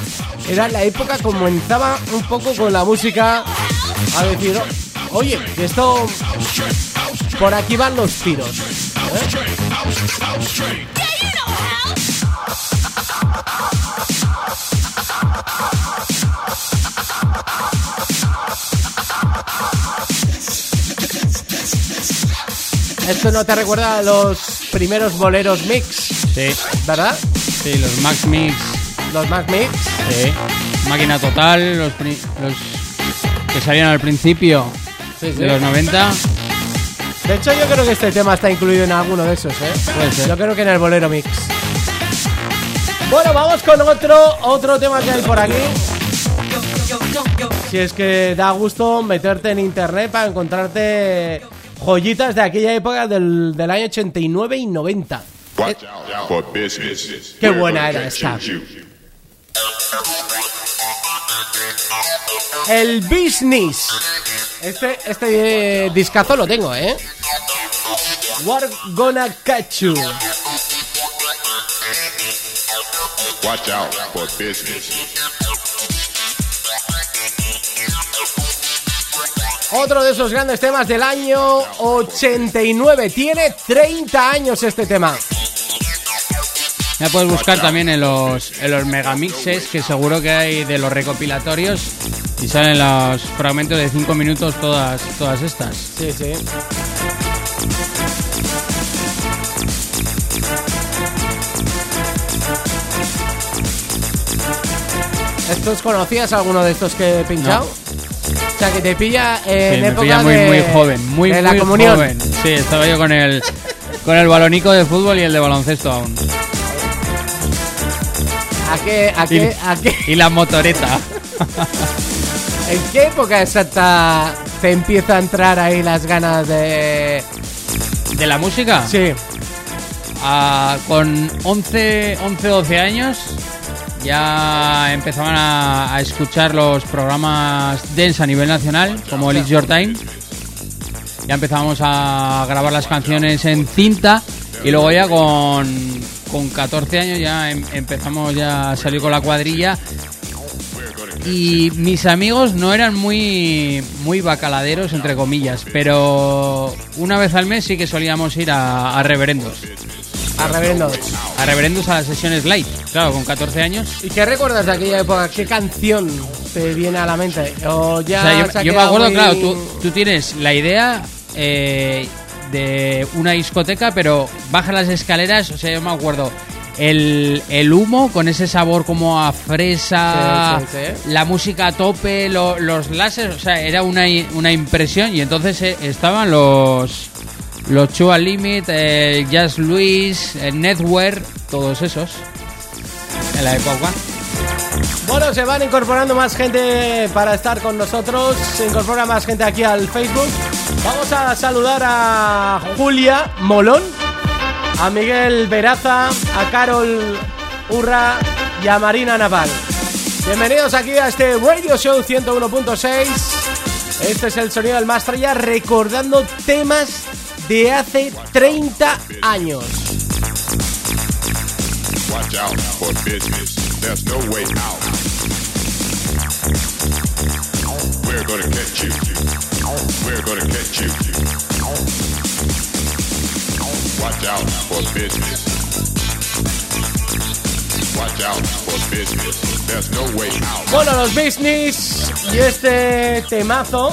Era la época comenzaba un poco con la música a decir, "Oh, oye, que esto por aquí van los tiros. ¿eh? Esto no te recuerda a los primeros boleros mix, Sí, ¿verdad? sí, los Max Mix. Los Mac Mix. Máquina Total, los, los que salían al principio Sí, sí. de los 90. De hecho, yo creo que este tema está incluido en alguno de esos, ¿eh? Puede ser. Yo creo que en el bolero mix. Bueno, vamos con otro, otro tema que hay por aquí. Si es que da gusto meterte en internet para encontrarte joyitas de aquella época del, del año 89 y 90. Watch out for business. Qué buena era esta. El Business. Este, este eh, discazo lo tengo, ¿eh? We're gonna catch you. Watch out for business. Otro de esos grandes temas del año 89. Tiene 30 años este tema. Ya puedes buscar también en los, en los megamixes, que seguro que hay de los recopilatorios. Y salen los fragmentos de 5 minutos todas, todas estas. Sí, sí. ¿Estos conocías alguno de estos que he pinchado? O sea, que te pilla en Sí, me época pilla muy, de, muy joven, muy, de la muy comunión. joven. Sí, estaba yo con el, con el balonico de fútbol y el de baloncesto aún. ¿A qué, a qué, a qué, Y la motoreta. ¿En qué época exacta te empieza a entrar ahí las ganas de...? ¿De la música? Sí. Ah, con 11, 11, 12 años ya empezaban a, a escuchar los programas dance a nivel nacional, como el It's Your Time. Ya empezábamos a grabar las canciones en cinta y luego ya con, con 14 años ya em- empezamos ya a salir con la cuadrilla y mis amigos no eran muy muy bacaladeros entre comillas, pero una vez al mes sí que solíamos ir a, a reverendos. A reverendos. A reverendos a las sesiones light, claro, con 14 años. ¿Y qué recuerdas de aquella época? ¿Qué canción te viene a la mente? O ya O sea, yo, yo me acuerdo, muy- claro, tú, tú tienes la idea eh, de una discoteca, pero bajas las escaleras, o sea, yo me acuerdo. El, el humo con ese sabor como a fresa, Sí, sí, sí. la música a tope, lo- los láseres, o sea, era una, una impresión y entonces eh, estaban los los Chua Limit, eh, Jazz Luis, eh, Netwear, todos esos en la época. Bueno, se van incorporando más gente para estar con nosotros. Se incorpora más gente aquí al Facebook. Vamos a saludar a Julia Molón, a Miguel Veraza, a Carol Urra, y a Marina Naval. Bienvenidos aquí a este Radio Show 101.6. Este es el sonido del Mastraya recordando temas de hace 30 años. Watch out for business. There's no way out. We're gonna get you. We're gonna get you. Watch out for business. Watch out for business. There's no way out. Bueno, los business y este temazo,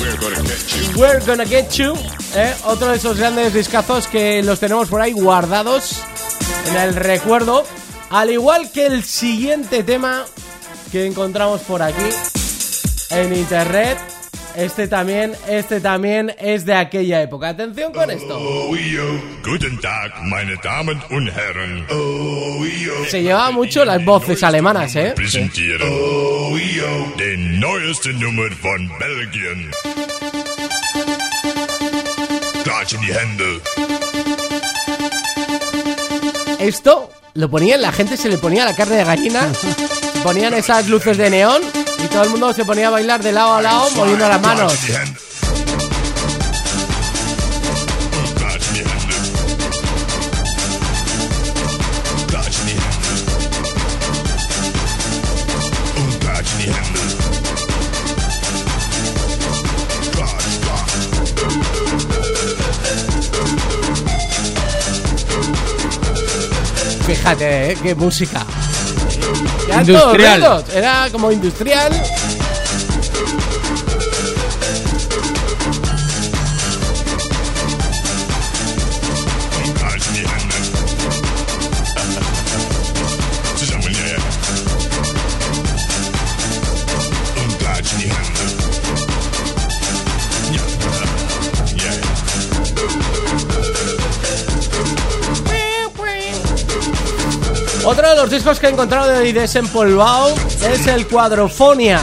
We're gonna get you. We're Gonna Get You, ¿eh? otro de esos grandes discazos que los tenemos por ahí guardados en el recuerdo, al igual que el siguiente tema que encontramos por aquí en internet. Este también, este también es de aquella época. Atención con esto. Oh. Oh. Se llevaba mucho las voces alemanas, ¿eh? Esto lo ponían, la gente se le ponía la carne de gallina, ponían esas luces de neón y todo el mundo se ponía a bailar de lado a lado moviendo las manos. Fíjate, ¿eh? qué música. Eran Industrial. todos Era como industrial. Otro de los discos que he encontrado y desempolvado es el Cuadrofonia.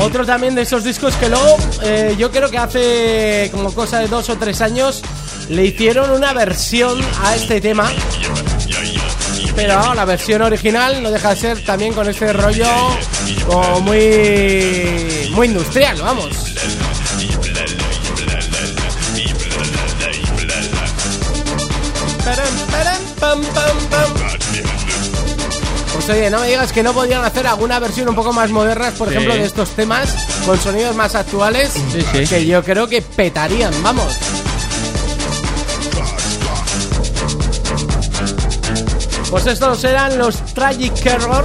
Otro también de esos discos que luego, eh, yo creo que hace como cosa de dos o tres años, le hicieron una versión a este tema. Pero no, la versión original no deja de ser también con este rollo como muy, muy industrial, vamos. Pam, pam, oye, no me digas que no podían hacer alguna versión un poco más moderna, por Sí. ejemplo, de estos temas, con sonidos más actuales, Sí, sí. que yo creo que petarían, vamos. Pues estos eran los Tragic Error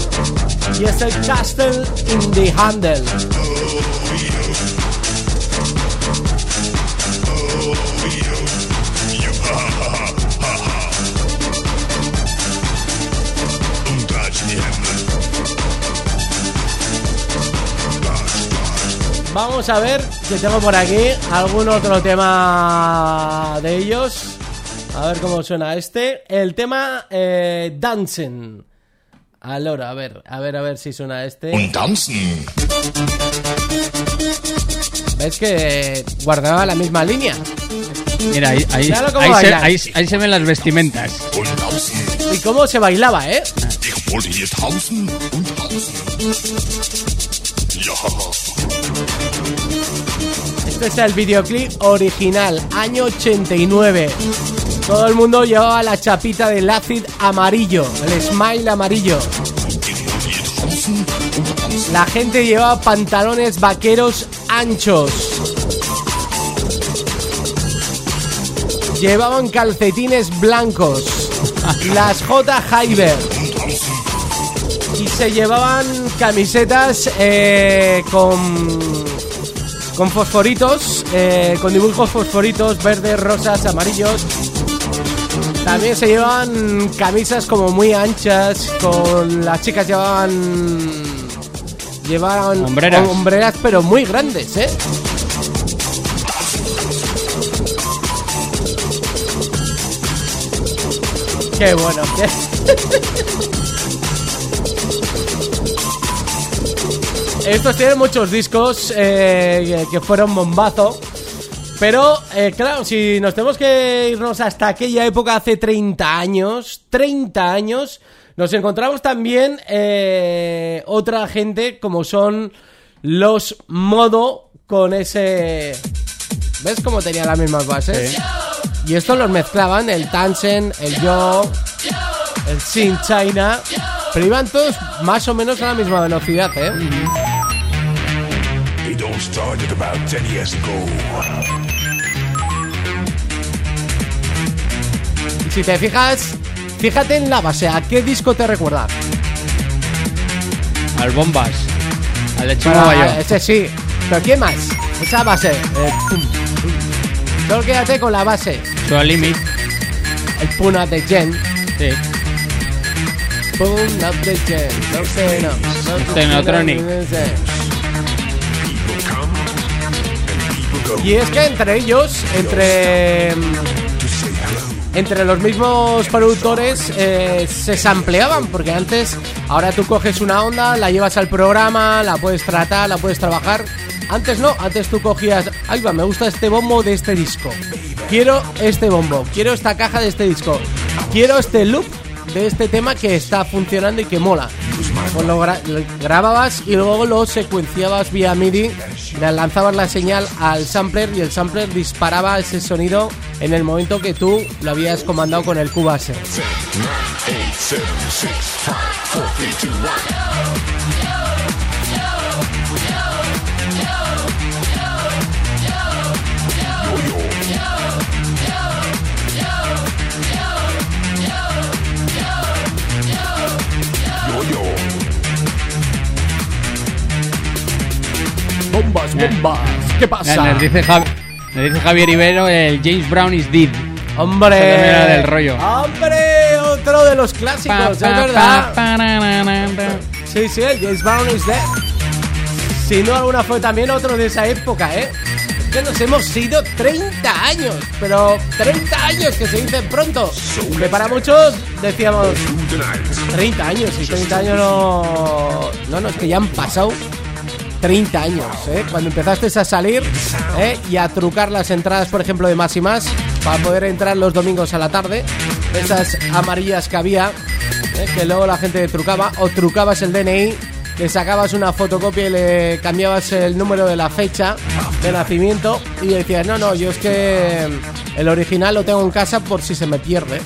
y es el Castle in the Handle. Vamos a ver que tengo por aquí algún otro tema de ellos. A ver cómo suena este. El tema eh, Dancing. Allora, a ver, a ver, a ver si suena este. Und tanzen. ¿Ves que guardaba la misma línea? Mira, ahí, ahí, se, ahí- ahí se ven las vestimentas. ¿Y cómo se bailaba, eh? Ich Este es el videoclip original, año 89. Todo el mundo llevaba la chapita del acid amarillo, el smile amarillo. La gente llevaba pantalones vaqueros anchos. Llevaban calcetines blancos. Las J. Hyber. Y se llevaban camisetas eh, con con fosforitos, eh, con dibujos fosforitos verdes, rosas, amarillos. También se llevaban camisas como muy anchas, con las chicas llevaban llevaban Hombreras. hombreras pero muy grandes, ¿eh? Qué bueno. Estos tienen muchos discos eh, que fueron bombazo. Pero, eh, claro, si nos tenemos que irnos hasta aquella época, hace 30 años, 30 años, Nos encontramos también eh, otra gente como son los Modo con ese... ¿Ves cómo tenía las mismas bases? Y estos los mezclaban, el Tansen, el Yo, el Sin China, pero iban todos más o menos a la misma velocidad, ¿eh? All started about 10 years ago. Y si te fijas, fíjate en la base, ¿a qué disco te recuerda? Al Bombas. Al de Chimo Bueno, Bayo. a- ese sí, pero ¿quién más? Esa base. eh, pum, pum. Solo quédate con la base. Su Limit. El Puna de Gen. Sí. Puna de Gen. No sé, no. no sé, no sé. Y es que entre ellos, entre. Entre los mismos productores eh, se sampleaban, porque antes, ahora tú coges una onda, la llevas al programa, la puedes tratar, la puedes trabajar. Antes no, antes tú cogías, ay va, me gusta este bombo de este disco. Quiero este bombo, quiero esta caja de este disco, quiero este loop de este tema que está funcionando y que mola. Pues lo, gra- lo grababas y luego lo secuenciabas vía MIDI, lanzabas la señal al sampler y el sampler disparaba ese sonido en el momento que tú lo habías comandado con el Cubase. Bombas, bombas. ¿Qué pasa? Nos dice, Javi- nos dice Javier Ibero, el James Brown is dead. ¡Hombre! Era del rollo. ¡Hombre! Otro de los clásicos, Pa, es pa, verdad. pa, parararara. Sí, sí, el James Brown is dead. Si no, alguna fue también otro de esa época, ¿eh? Es que nos hemos ido 30 años, pero 30 años que se dicen pronto. Que para muchos decíamos 30 años y 30 años no. No, no, es que ya han pasado 30 años, ¿eh? Cuando empezaste a salir ¿eh? y a trucar las entradas, por ejemplo, de más y más, para poder entrar los domingos a la tarde, esas amarillas que había, ¿eh? que luego la gente trucaba, o trucabas el DNI, le sacabas una fotocopia y le cambiabas el número de la fecha de nacimiento y decías, no, no, yo es que el original lo tengo en casa por si se me pierde.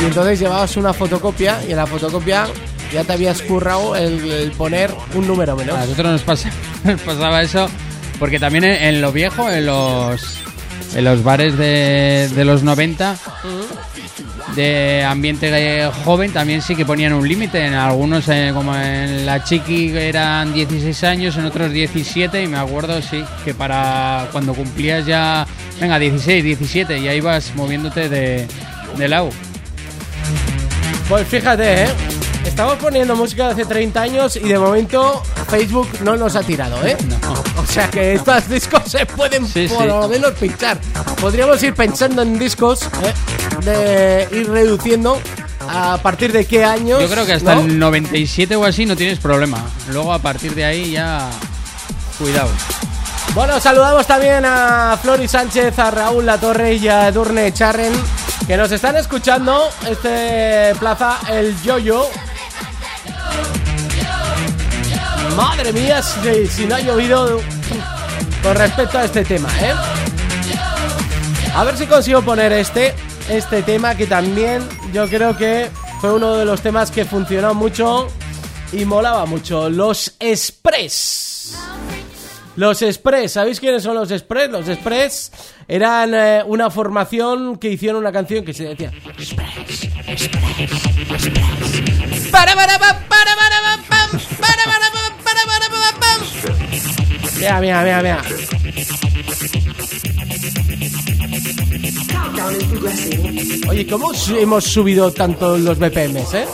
Y entonces llevabas una fotocopia y en la fotocopia ya te habías currado el, el poner un número menos. A nosotros nos, pasa, nos pasaba eso porque también en, en lo viejo, en los en los bares de, de los 90 de ambiente joven también sí que ponían un límite en algunos eh, como en la chiqui eran 16 años en otros 17 y me acuerdo sí que para cuando cumplías ya venga 16 17 ya ibas moviéndote de, de lado Pues fíjate, ¿eh? Estamos poniendo música de hace 30 años y de momento Facebook no nos ha tirado, ¿eh? O sea que estos discos se pueden Sí, por sí. lo menos pinchar. Podríamos ir pensando en discos, ¿eh? De ir reduciendo a partir de qué años. yo creo que hasta ¿no? el 97 o así no tienes problema luego a partir de ahí ya cuidado Bueno, saludamos también a Flori Sánchez, a Raúl La Torre y a Edurne Charren, que nos están escuchando. Este plaza El Yoyo. Madre mía, si, no ha llovido con respecto a este tema, ¿eh? A ver si consigo poner este, este tema que también yo creo que fue uno de los temas que funcionó mucho y molaba mucho. Los Express. Los Express, ¿sabéis quiénes son los Express? Los Express eran eh, una formación que hicieron una canción que se decía Express, Express, Express. Para, para, pa, para, Mira, mira, mira, mira. Oye, ¿cómo hemos subido tanto los BPMs, eh?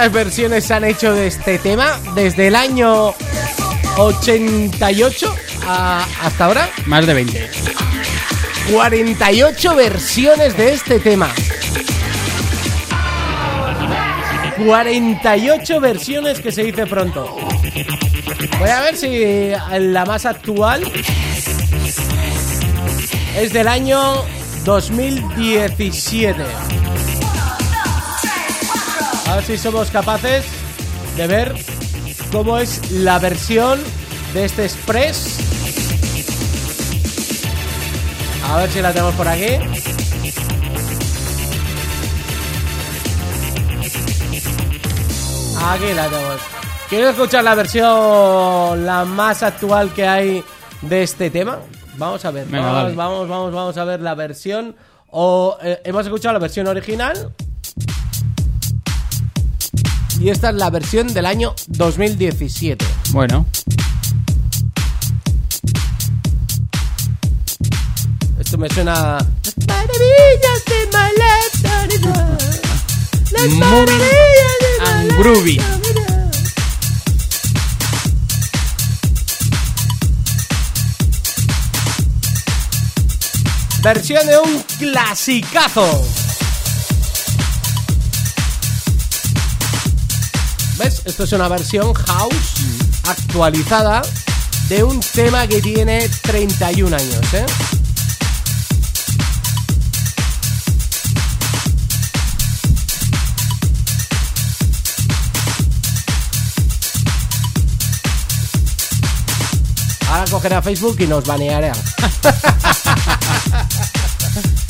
Cuántas versiones se han hecho de este tema? Desde el año 88 a- hasta ahora. Más de 20. 48 versiones de este tema. 48 versiones que se dice pronto. Voy a ver si la más actual es del año 2017. A ver si somos capaces de ver cómo es la versión de este Express. A ver si la tenemos por aquí. Aquí la tenemos. ¿Quieres escuchar la versión la más actual que hay de este tema? Vamos a ver. Venga, vamos, dale. vamos, vamos, vamos a ver la versión. O eh, hemos escuchado la versión original. Y esta es la versión del año 2017. Bueno, Esto me suena. Las maravillas de my life, Las maravillas de and groovy. Versión de un clasicazo. Esto es una versión house actualizada de un tema que tiene 31 años, ¿eh? Ahora cogerá Facebook y nos baneará.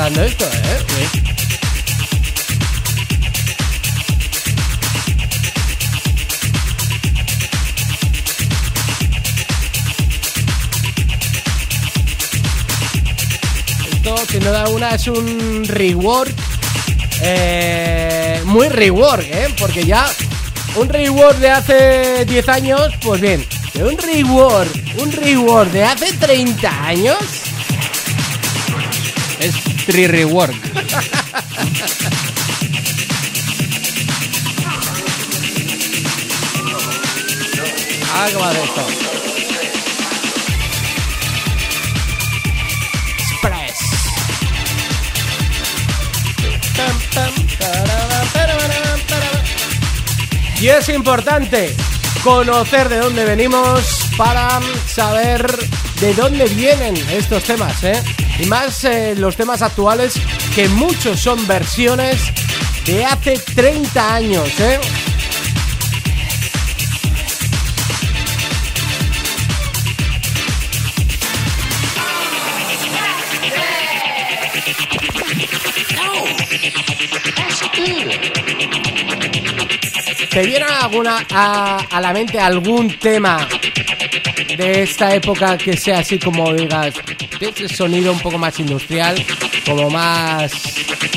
dando esto, ¿eh? Esto, sin duda una, es un rework eh, muy rework, ¿eh? Porque ya un rework de hace 10 años, pues bien, un rework, un rework de hace 30 años, Tree Rework. Madre esto. Express. Y es importante conocer de dónde venimos para saber de dónde vienen estos temas, ¿eh? Y más eh, los temas actuales, que muchos son versiones de hace 30 años, ¿eh? ¿Te viene alguna a, a la mente algún tema de esta época que sea así como digas, de ese sonido un poco más industrial, como más...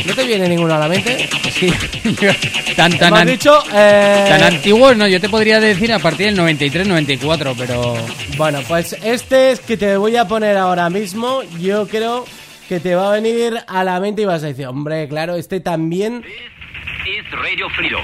¿No te viene ninguno a la mente? Sí. tan, tan, an- dicho... eh, tan antiguos, no, yo te podría decir a partir del 93, 94, pero Bueno, pues este es que te voy a poner ahora mismo, yo creo que te va a venir a la mente y vas a decir, hombre, claro, este también is Radio Freedom.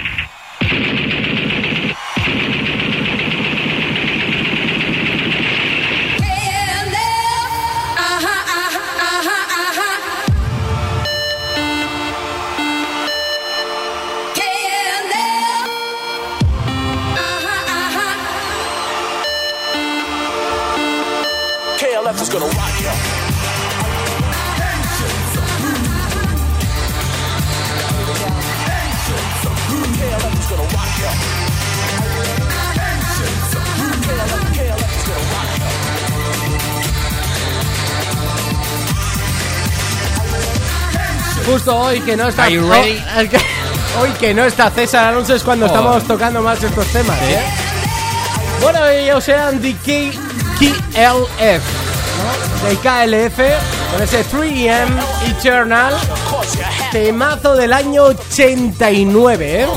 KLF is gonna rock justo hoy que no está Are you ready? Oh, hoy que no está César Alonso es cuando Oh. estamos tocando más estos temas, ¿eh? Bueno, ellos sean de K- KLF, ¿no? De KLF, con ese 3M Eternal, temazo del año 89, ¿eh?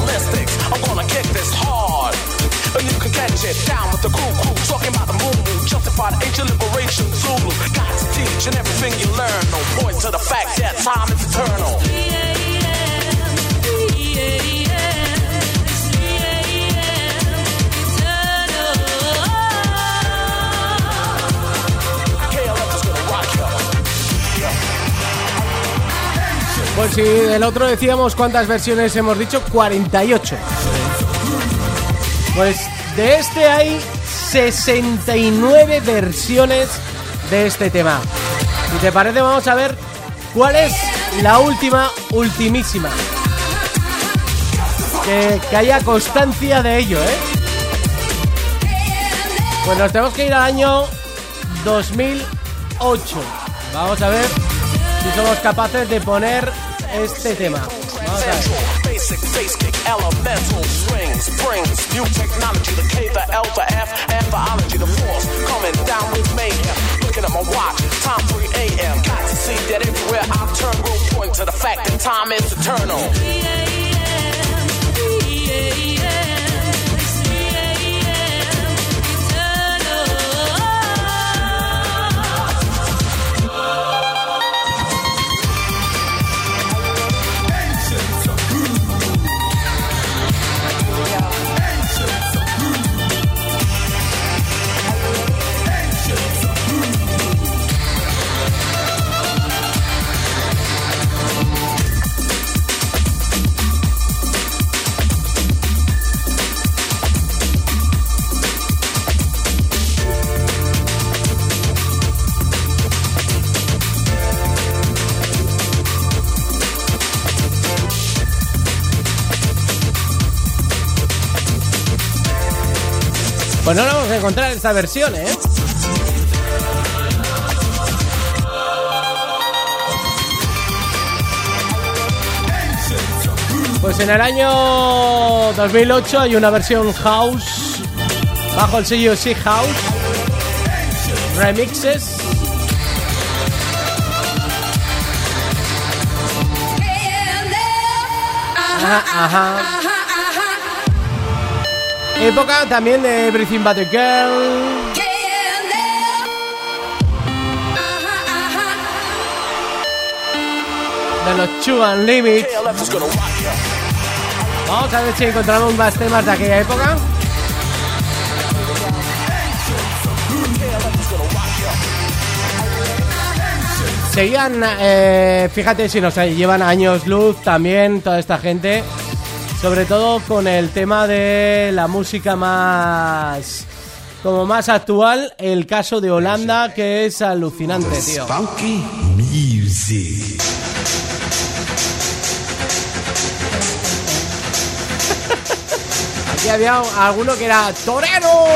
Pues si del otro decíamos cuántas versiones hemos dicho, 48. Pues de este hay 69 versiones de este tema. Si te parece, vamos a ver cuál es la última, ultimísima. Que, que haya constancia de ello, ¿eh? Pues nos tenemos que ir al año 2008. Vamos a ver si somos capaces de poner este tema. Vamos a ver. Basic, kick, elemental strings, springs, new technology, the K, the L, the F, and biology, the force coming down with mayhem. Looking at my watch, time 3 a.m. Got to see that everywhere I turn will point to the fact that time is eternal. Pues no la vamos a encontrar esta versión, ¿eh? Pues en el año 2008 hay una versión house bajo el sello Sea House remixes. Ajá, ajá. Época también de Everything But Girl. De los rock you. Vamos a ver si encontramos más temas de aquella época. Seguían, eh, fíjate si nos llevan años luz también toda esta gente, sobre todo con el tema de la música más, como más actual, el caso de Holanda que es alucinante, tío. Funky music. Aquí había alguno que era torero.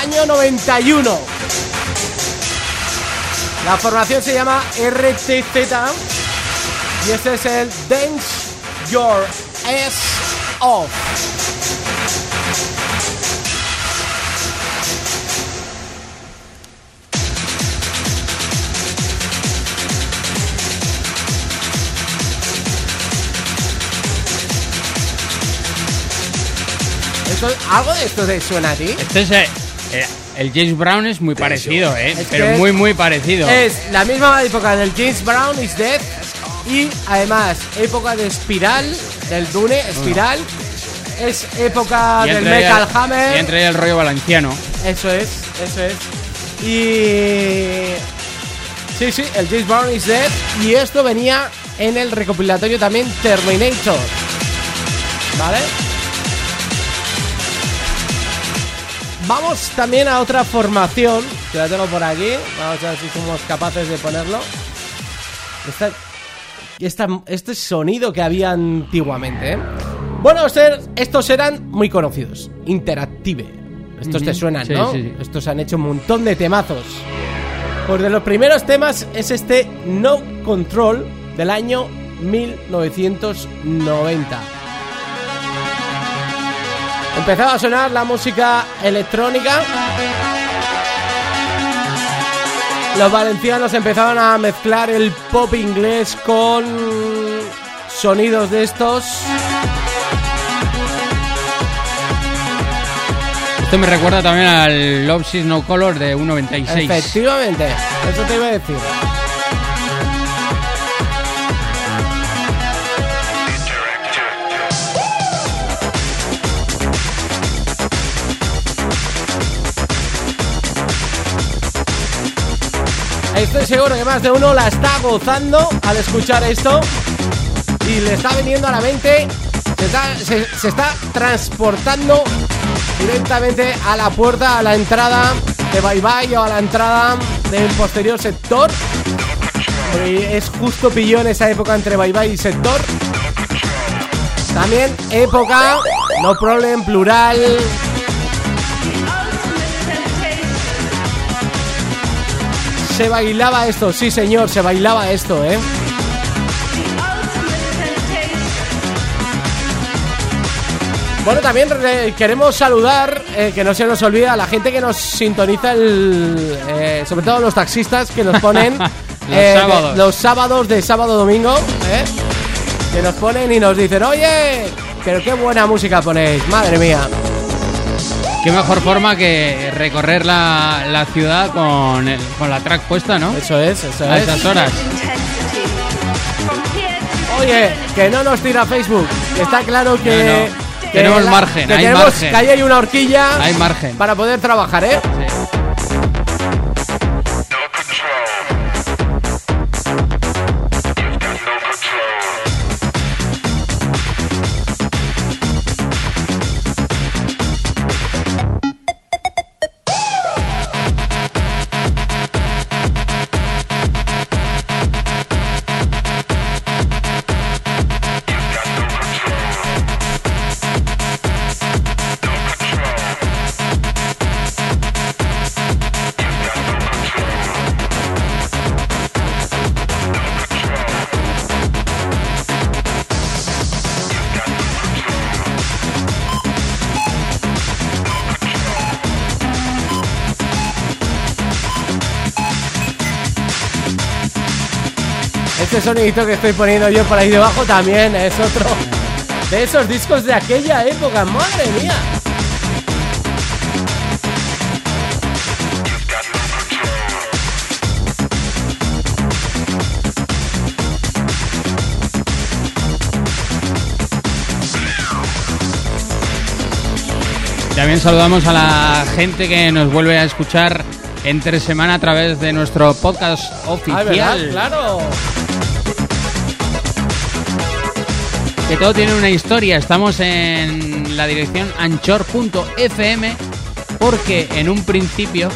Año 91. La formación se llama RTZ y este es el Dance Your Ass Off. Esto- ¿Algo de esto te suena a ti? Este es, eh, eh, El James Brown es muy parecido, ¿eh? Es Pero muy, muy parecido. Es la misma época del James Brown is Dead y además época de Spiral, del Dune, Spiral. Es época del Metal el- Hammer. Y entra ahí el rollo valenciano. Eso es, eso es. Y. Sí, sí, el James Brown is Dead. Y esto venía en el recopilatorio también Terminator. ¿Vale? Vamos también a otra formación. Que la tengo por aquí. Vamos a ver si somos capaces de ponerlo. Esta, esta- este sonido que había antiguamente, ¿eh? Bueno, estos eran muy conocidos. Interactive. Estos te suenan, Sí, ¿no? sí, sí. Estos han hecho un montón de temazos. Pues de los primeros temas es este No Control del año 1990. Empezaba a sonar la música electrónica. Los valencianos empezaban a mezclar el pop inglés con sonidos de estos. Esto me recuerda también al Love No Color de 1.96. Efectivamente, eso te iba a decir. Estoy seguro que más de uno la está gozando al escuchar esto y le está viniendo a la mente, se está, transportando directamente a la puerta, a la entrada de Bye Bye o a la entrada del posterior sector. Es justo pilló en esa época entre Bye Bye y sector. También época, no problem, plural. Se bailaba esto, sí señor, se bailaba esto, ¿eh? Bueno, también eh, queremos saludar, eh, que no se nos olvide, a la gente que nos sintoniza, el, eh, sobre todo los taxistas que nos ponen Los sábados. los sábados de sábado domingo, que nos ponen y nos dicen, oye, pero qué buena música ponéis, madre mía. Qué mejor forma que recorrer la, la ciudad con, el- con la track puesta, ¿no? Eso es, eso A es. esas horas. Oye, que no nos tira Facebook, está claro que... No, no. que Tenemos la- margen, que hay tenemos- margen. Que ahí hay una horquilla Hay margen. para poder trabajar, ¿eh? Este sonidito que estoy poniendo yo por ahí debajo también es otro de esos discos de aquella época, madre mía. También saludamos a la gente que nos vuelve a escuchar entre semana a través de nuestro podcast Ah, oficial. ¿verdad? Claro. Que todo tiene una historia. Estamos en la dirección anchor.fm porque en un principio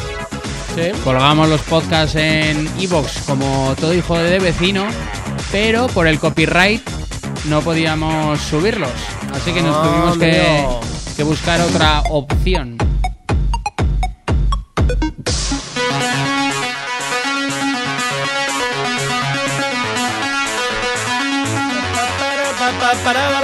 colgamos los podcasts en iVoox como todo hijo de vecino, pero por el copyright no podíamos subirlos. Así que nos Ah, tuvimos que buscar otra opción. A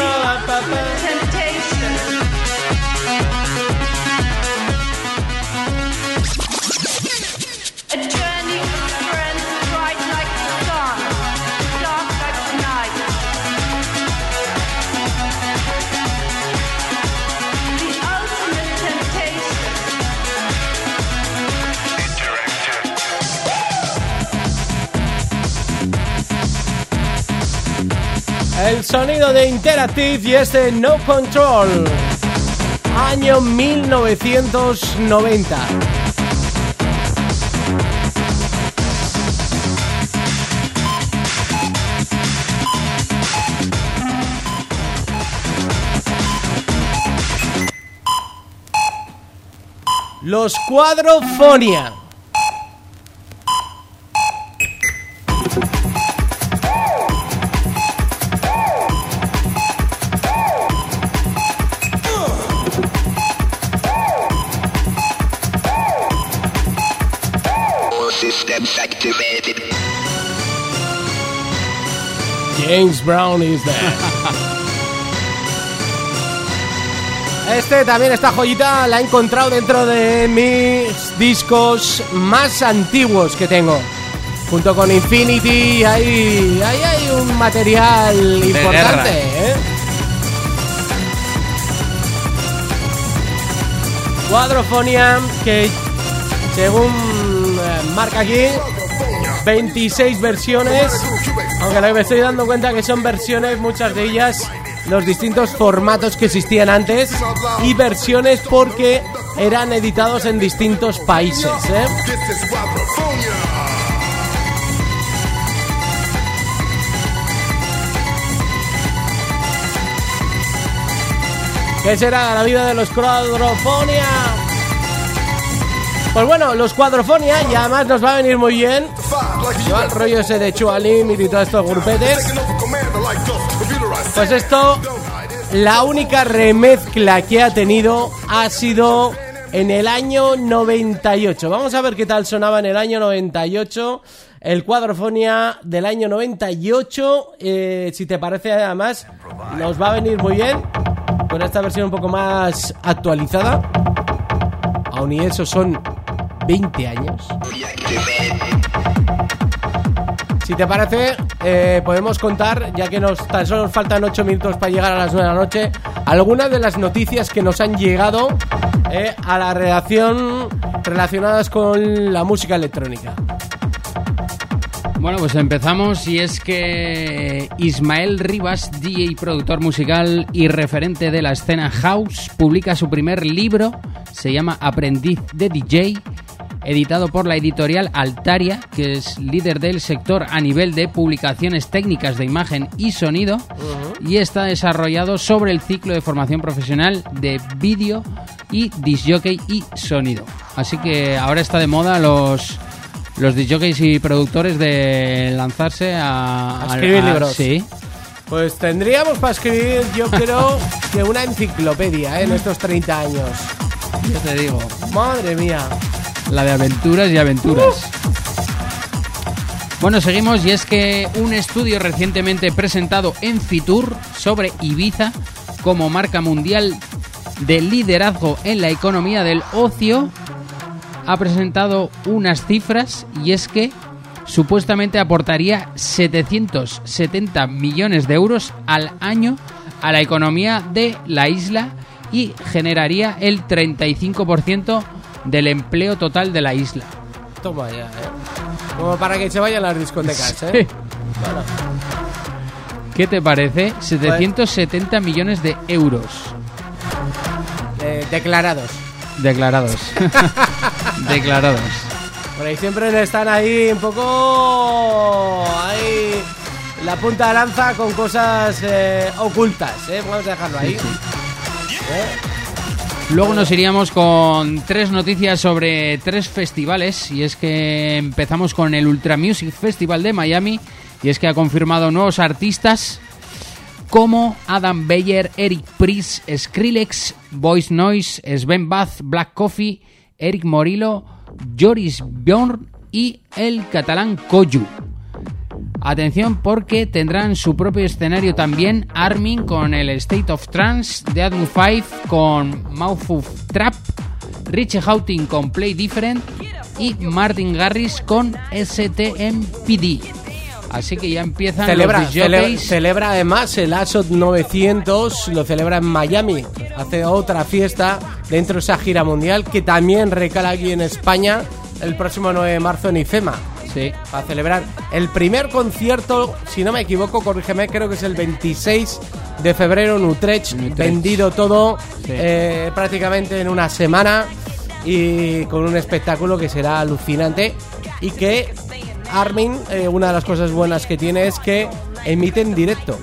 El sonido de Interactive y este No Control. Año 1990. Los Cuadrofonia. James Brown is there. Este también, esta joyita la he encontrado dentro de mis discos más antiguos que tengo. Junto con Infinity, ahí, ahí hay un material importante, guerra. ¿eh? Cuadrofonia, que según eh, marca aquí, 26 versiones. Aunque lo que me estoy dando cuenta que son versiones, muchas de ellas, los distintos formatos que existían antes. Y versiones porque eran editados en distintos países. ¿eh? ¿Qué será la vida de los Cuadrofonia? Pues bueno, los Cuadrofonia y además nos va a venir muy bien. Lleva el rollo ese de Chualim y todos estos grupetes. Pues esto, la única remezcla que ha tenido ha sido en el año 98. Vamos a ver qué tal sonaba en el año 98 el Cuadrofonia del año 98. Eh, si te parece, además, nos va a venir muy bien con esta versión un poco más actualizada. Aún y eso son 20 años. Si te parece, eh, podemos contar, ya que nos tan solo nos faltan 8 minutos para llegar a las 9 de la noche, algunas de las noticias que nos han llegado eh, a la redacción relacionadas con la música electrónica. Bueno, pues empezamos y es que Ismael Rivas, DJ productor musical y referente de la escena house, publica su primer libro, se llama Aprendiz de DJ, editado por la editorial Altaria, que es líder del sector a nivel de publicaciones técnicas de imagen y sonido, y está desarrollado sobre el ciclo de formación profesional de vídeo y disjockey y sonido. Así que ahora está de moda los los disjockeys y productores de lanzarse a, A escribir a- libros. Sí. Pues tendríamos para escribir, yo creo, que una enciclopedia ¿eh? en estos 30 años. Yo te digo. Madre mía. La de aventuras y aventuras. Bueno, seguimos y es que un estudio recientemente presentado en Fitur sobre Ibiza como marca mundial de liderazgo en la economía del ocio ha presentado unas cifras y es que supuestamente aportaría 770 millones de euros al año a la economía de la isla y generaría el 35% del empleo total de la isla. Toma ya, ¿eh? Como para que se vayan las discotecas, ¿eh? Sí. ¿Qué te parece? 770 millones de euros Eh, declarados. declarados. declarados. Por ahí siempre están ahí un poco. Ahí. La punta de lanza con cosas eh, ocultas, ¿eh? Vamos a dejarlo ahí. ¿Eh? Luego nos iríamos con tres noticias sobre tres festivales y es que empezamos con el Ultra Music Festival de Miami y es que ha confirmado nuevos artistas como Adam Beyer, Eric Pris, Skrillex, Voice Noise, Sven Bath, Black Coffee, Eric Morillo, Joris Bjorn y el catalán Koyu. Atención porque tendrán su propio escenario también Armin con el State of Trance, The Atmo 5 con Mouth of Trap, Richie Houghton con Play Different y Martin Garris con STMPD. Así que ya empiezan Celebra, los celebra, celebra además el ASOT 900, lo celebra en Miami. Hace otra fiesta dentro de esa gira mundial que también recala aquí en España el próximo 9 de marzo en IFEMA. Sí. Para celebrar el primer concierto, si no me equivoco, corrígeme, creo que es el 26 de febrero en Utrecht. Vendido todo Sí. eh, prácticamente en una semana y con un espectáculo que será alucinante y que Armin, eh, una de las cosas buenas que tiene es que emite en directo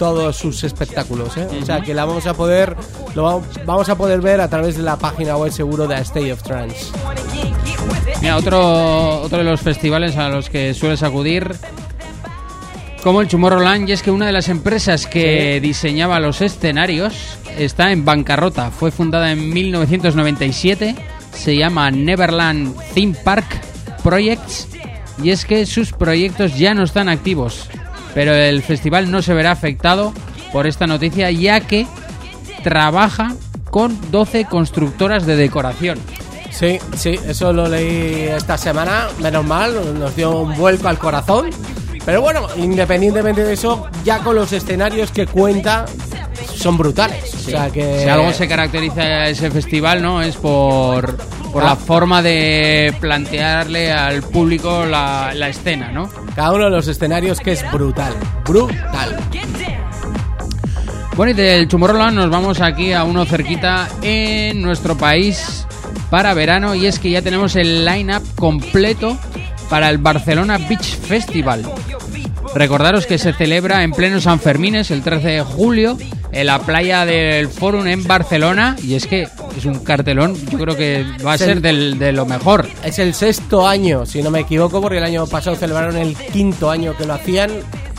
todos sus espectáculos, ¿eh? o sea que la vamos a poder lo va- vamos a poder ver a través de la página web seguro de A State of Trance. Mira, otro, otro de los festivales a los que sueles acudir, como el Tomorrowland, y es que una de las empresas que diseñaba los escenarios está en bancarrota. Fue fundada en 1997, se llama Neverland Theme Park Projects, y es que sus proyectos ya no están activos. Pero el festival no se verá afectado por esta noticia, ya que trabaja con 12 constructoras de decoración. Sí, sí, eso lo leí esta semana, menos mal, nos dio un vuelco al corazón. Pero bueno, independientemente de eso, ya con los escenarios que cuenta son brutales. O sea que Si algo se caracteriza a ese festival, ¿no? Es por, por la forma de plantearle al público la, la escena, ¿no? cada uno de los escenarios que es brutal, brutal. Bueno, y del Tomorrowland nos vamos aquí a uno cerquita en nuestro país para verano y es que ya tenemos el line-up completo para el Barcelona Beach Festival. Recordaros que se celebra en pleno San Fermines el 13 de julio en la playa del Forum en Barcelona y es que es un cartelón, yo creo que va a Es ser el- del, de lo mejor. Es el sexto año, si no me equivoco, porque el año pasado celebraron el quinto año que lo hacían.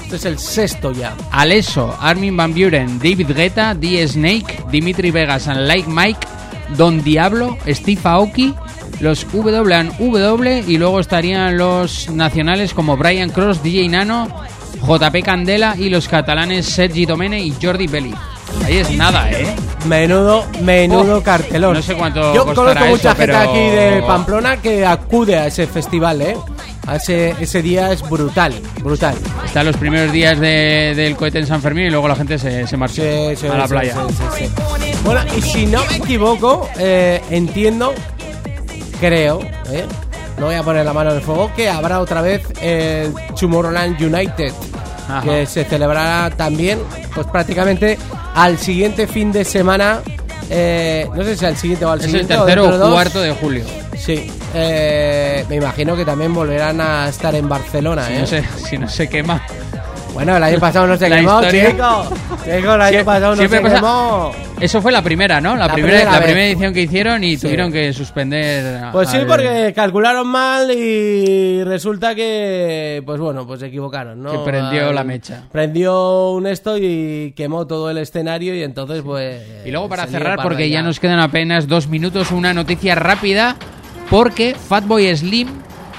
Este es el sexto ya. Alesso, Armin Van Buren, David Guetta, D. Snake, Dimitri Vegas and Like Mike, Don Diablo, Steve Aoki, los W&W y luego estarían los nacionales como Brian Cross, DJ Nano, JP Candela y los catalanes Sergi Domene y Jordi Belli. Ahí es nada, ¿eh? Menudo, menudo Oh, cartelón. no sé cuánto Yo conozco mucha eso, gente pero- aquí de Pamplona que acude a ese festival, ¿eh? A ese, ese día es brutal, brutal. Están los primeros días de- del cohete en San Fermín y luego la gente se, se marcha Sí, a la sí, playa. Bueno, y si no me equivoco, eh, entiendo, creo, ¿eh? no voy a poner la mano en el fuego, que habrá otra vez el Tomorrowland United, Ajá. que se celebrará también, pues prácticamente al siguiente fin de semana, eh, no sé si al siguiente o al Es el siguiente. tercero dentro de o dos. cuarto de julio. Sí, eh, me imagino que también volverán a estar en Barcelona, Si ¿eh? no se, si no se quema. Bueno, el año pasado no se La quemó, historia- chico. Chico, el año Sie- pasado no se pasa- quemó. Eso fue la primera, ¿no? La, La primera, primera la primera edición que hicieron y Sí. tuvieron que suspender. Pues sí, al- porque calcularon mal y resulta que, pues bueno, pues se equivocaron, ¿no? Que prendió Al- la mecha. Prendió un esto y quemó todo el escenario y entonces pues... Y luego para cerrar, parda porque ya nos quedan apenas dos minutos, una noticia rápida, porque Fatboy Slim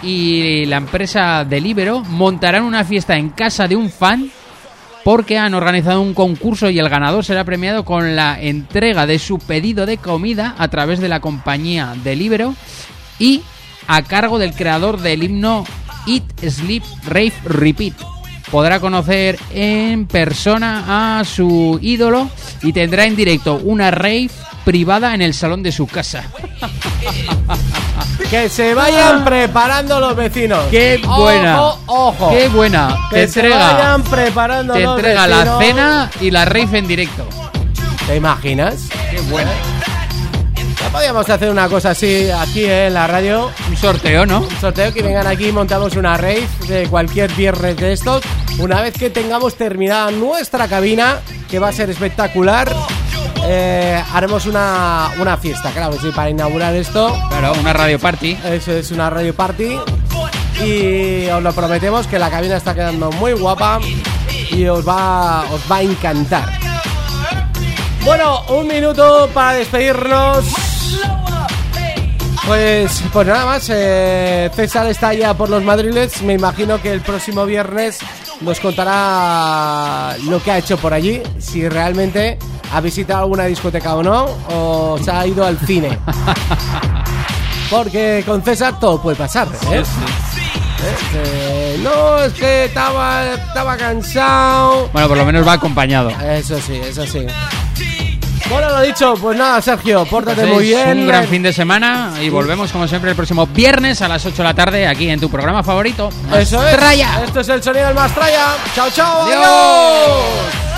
y la empresa Delibero montarán una fiesta en casa de un fan porque han organizado un concurso y el ganador será premiado con la entrega de su pedido de comida a través de la compañía Delibero y a cargo del creador del himno Eat, Sleep, Rave, Repeat. Podrá conocer en persona a su ídolo y tendrá en directo una rave privada en el salón de su casa. Que se vayan preparando los vecinos. Ah. ¡Qué buena! Ojo, ojo. ¡Qué buena! Que te se entrega, vayan preparando te los entrega la cena y la rave en directo. ¿Te imaginas? ¡Qué buena! Ya podríamos hacer una cosa así aquí eh, en la radio. Un sorteo, ¿no? Un sorteo que vengan aquí y montamos una rave de cualquier viernes de estos. Una vez que tengamos terminada nuestra cabina, que va a ser espectacular, eh, haremos una, una fiesta, claro, sí, para inaugurar esto. Claro, una radio party. Eso es una radio party. Y os lo prometemos que la cabina está quedando muy guapa y os va, os va a encantar. Bueno, un minuto para despedirnos. Pues, pues nada más, eh, César está ya por los madriles. Me imagino que el próximo viernes nos contará lo que ha hecho por allí, si realmente ha visitado alguna discoteca o no, o se ha ido al cine. Porque con César todo puede pasar, ¿eh? ¿Eh? Eh, no, es que estaba, estaba cansado. Bueno, por lo menos va acompañado. Eso sí, eso sí. Bueno, lo dicho, pues nada, Sergio, pórtate muy bien. Un gran fin de semana y volvemos como siempre el próximo viernes a las 8 de la tarde aquí en tu programa favorito. Eso es. Mastraya. Esto es el sonido del Mastraya. Chao, chao. Adiós.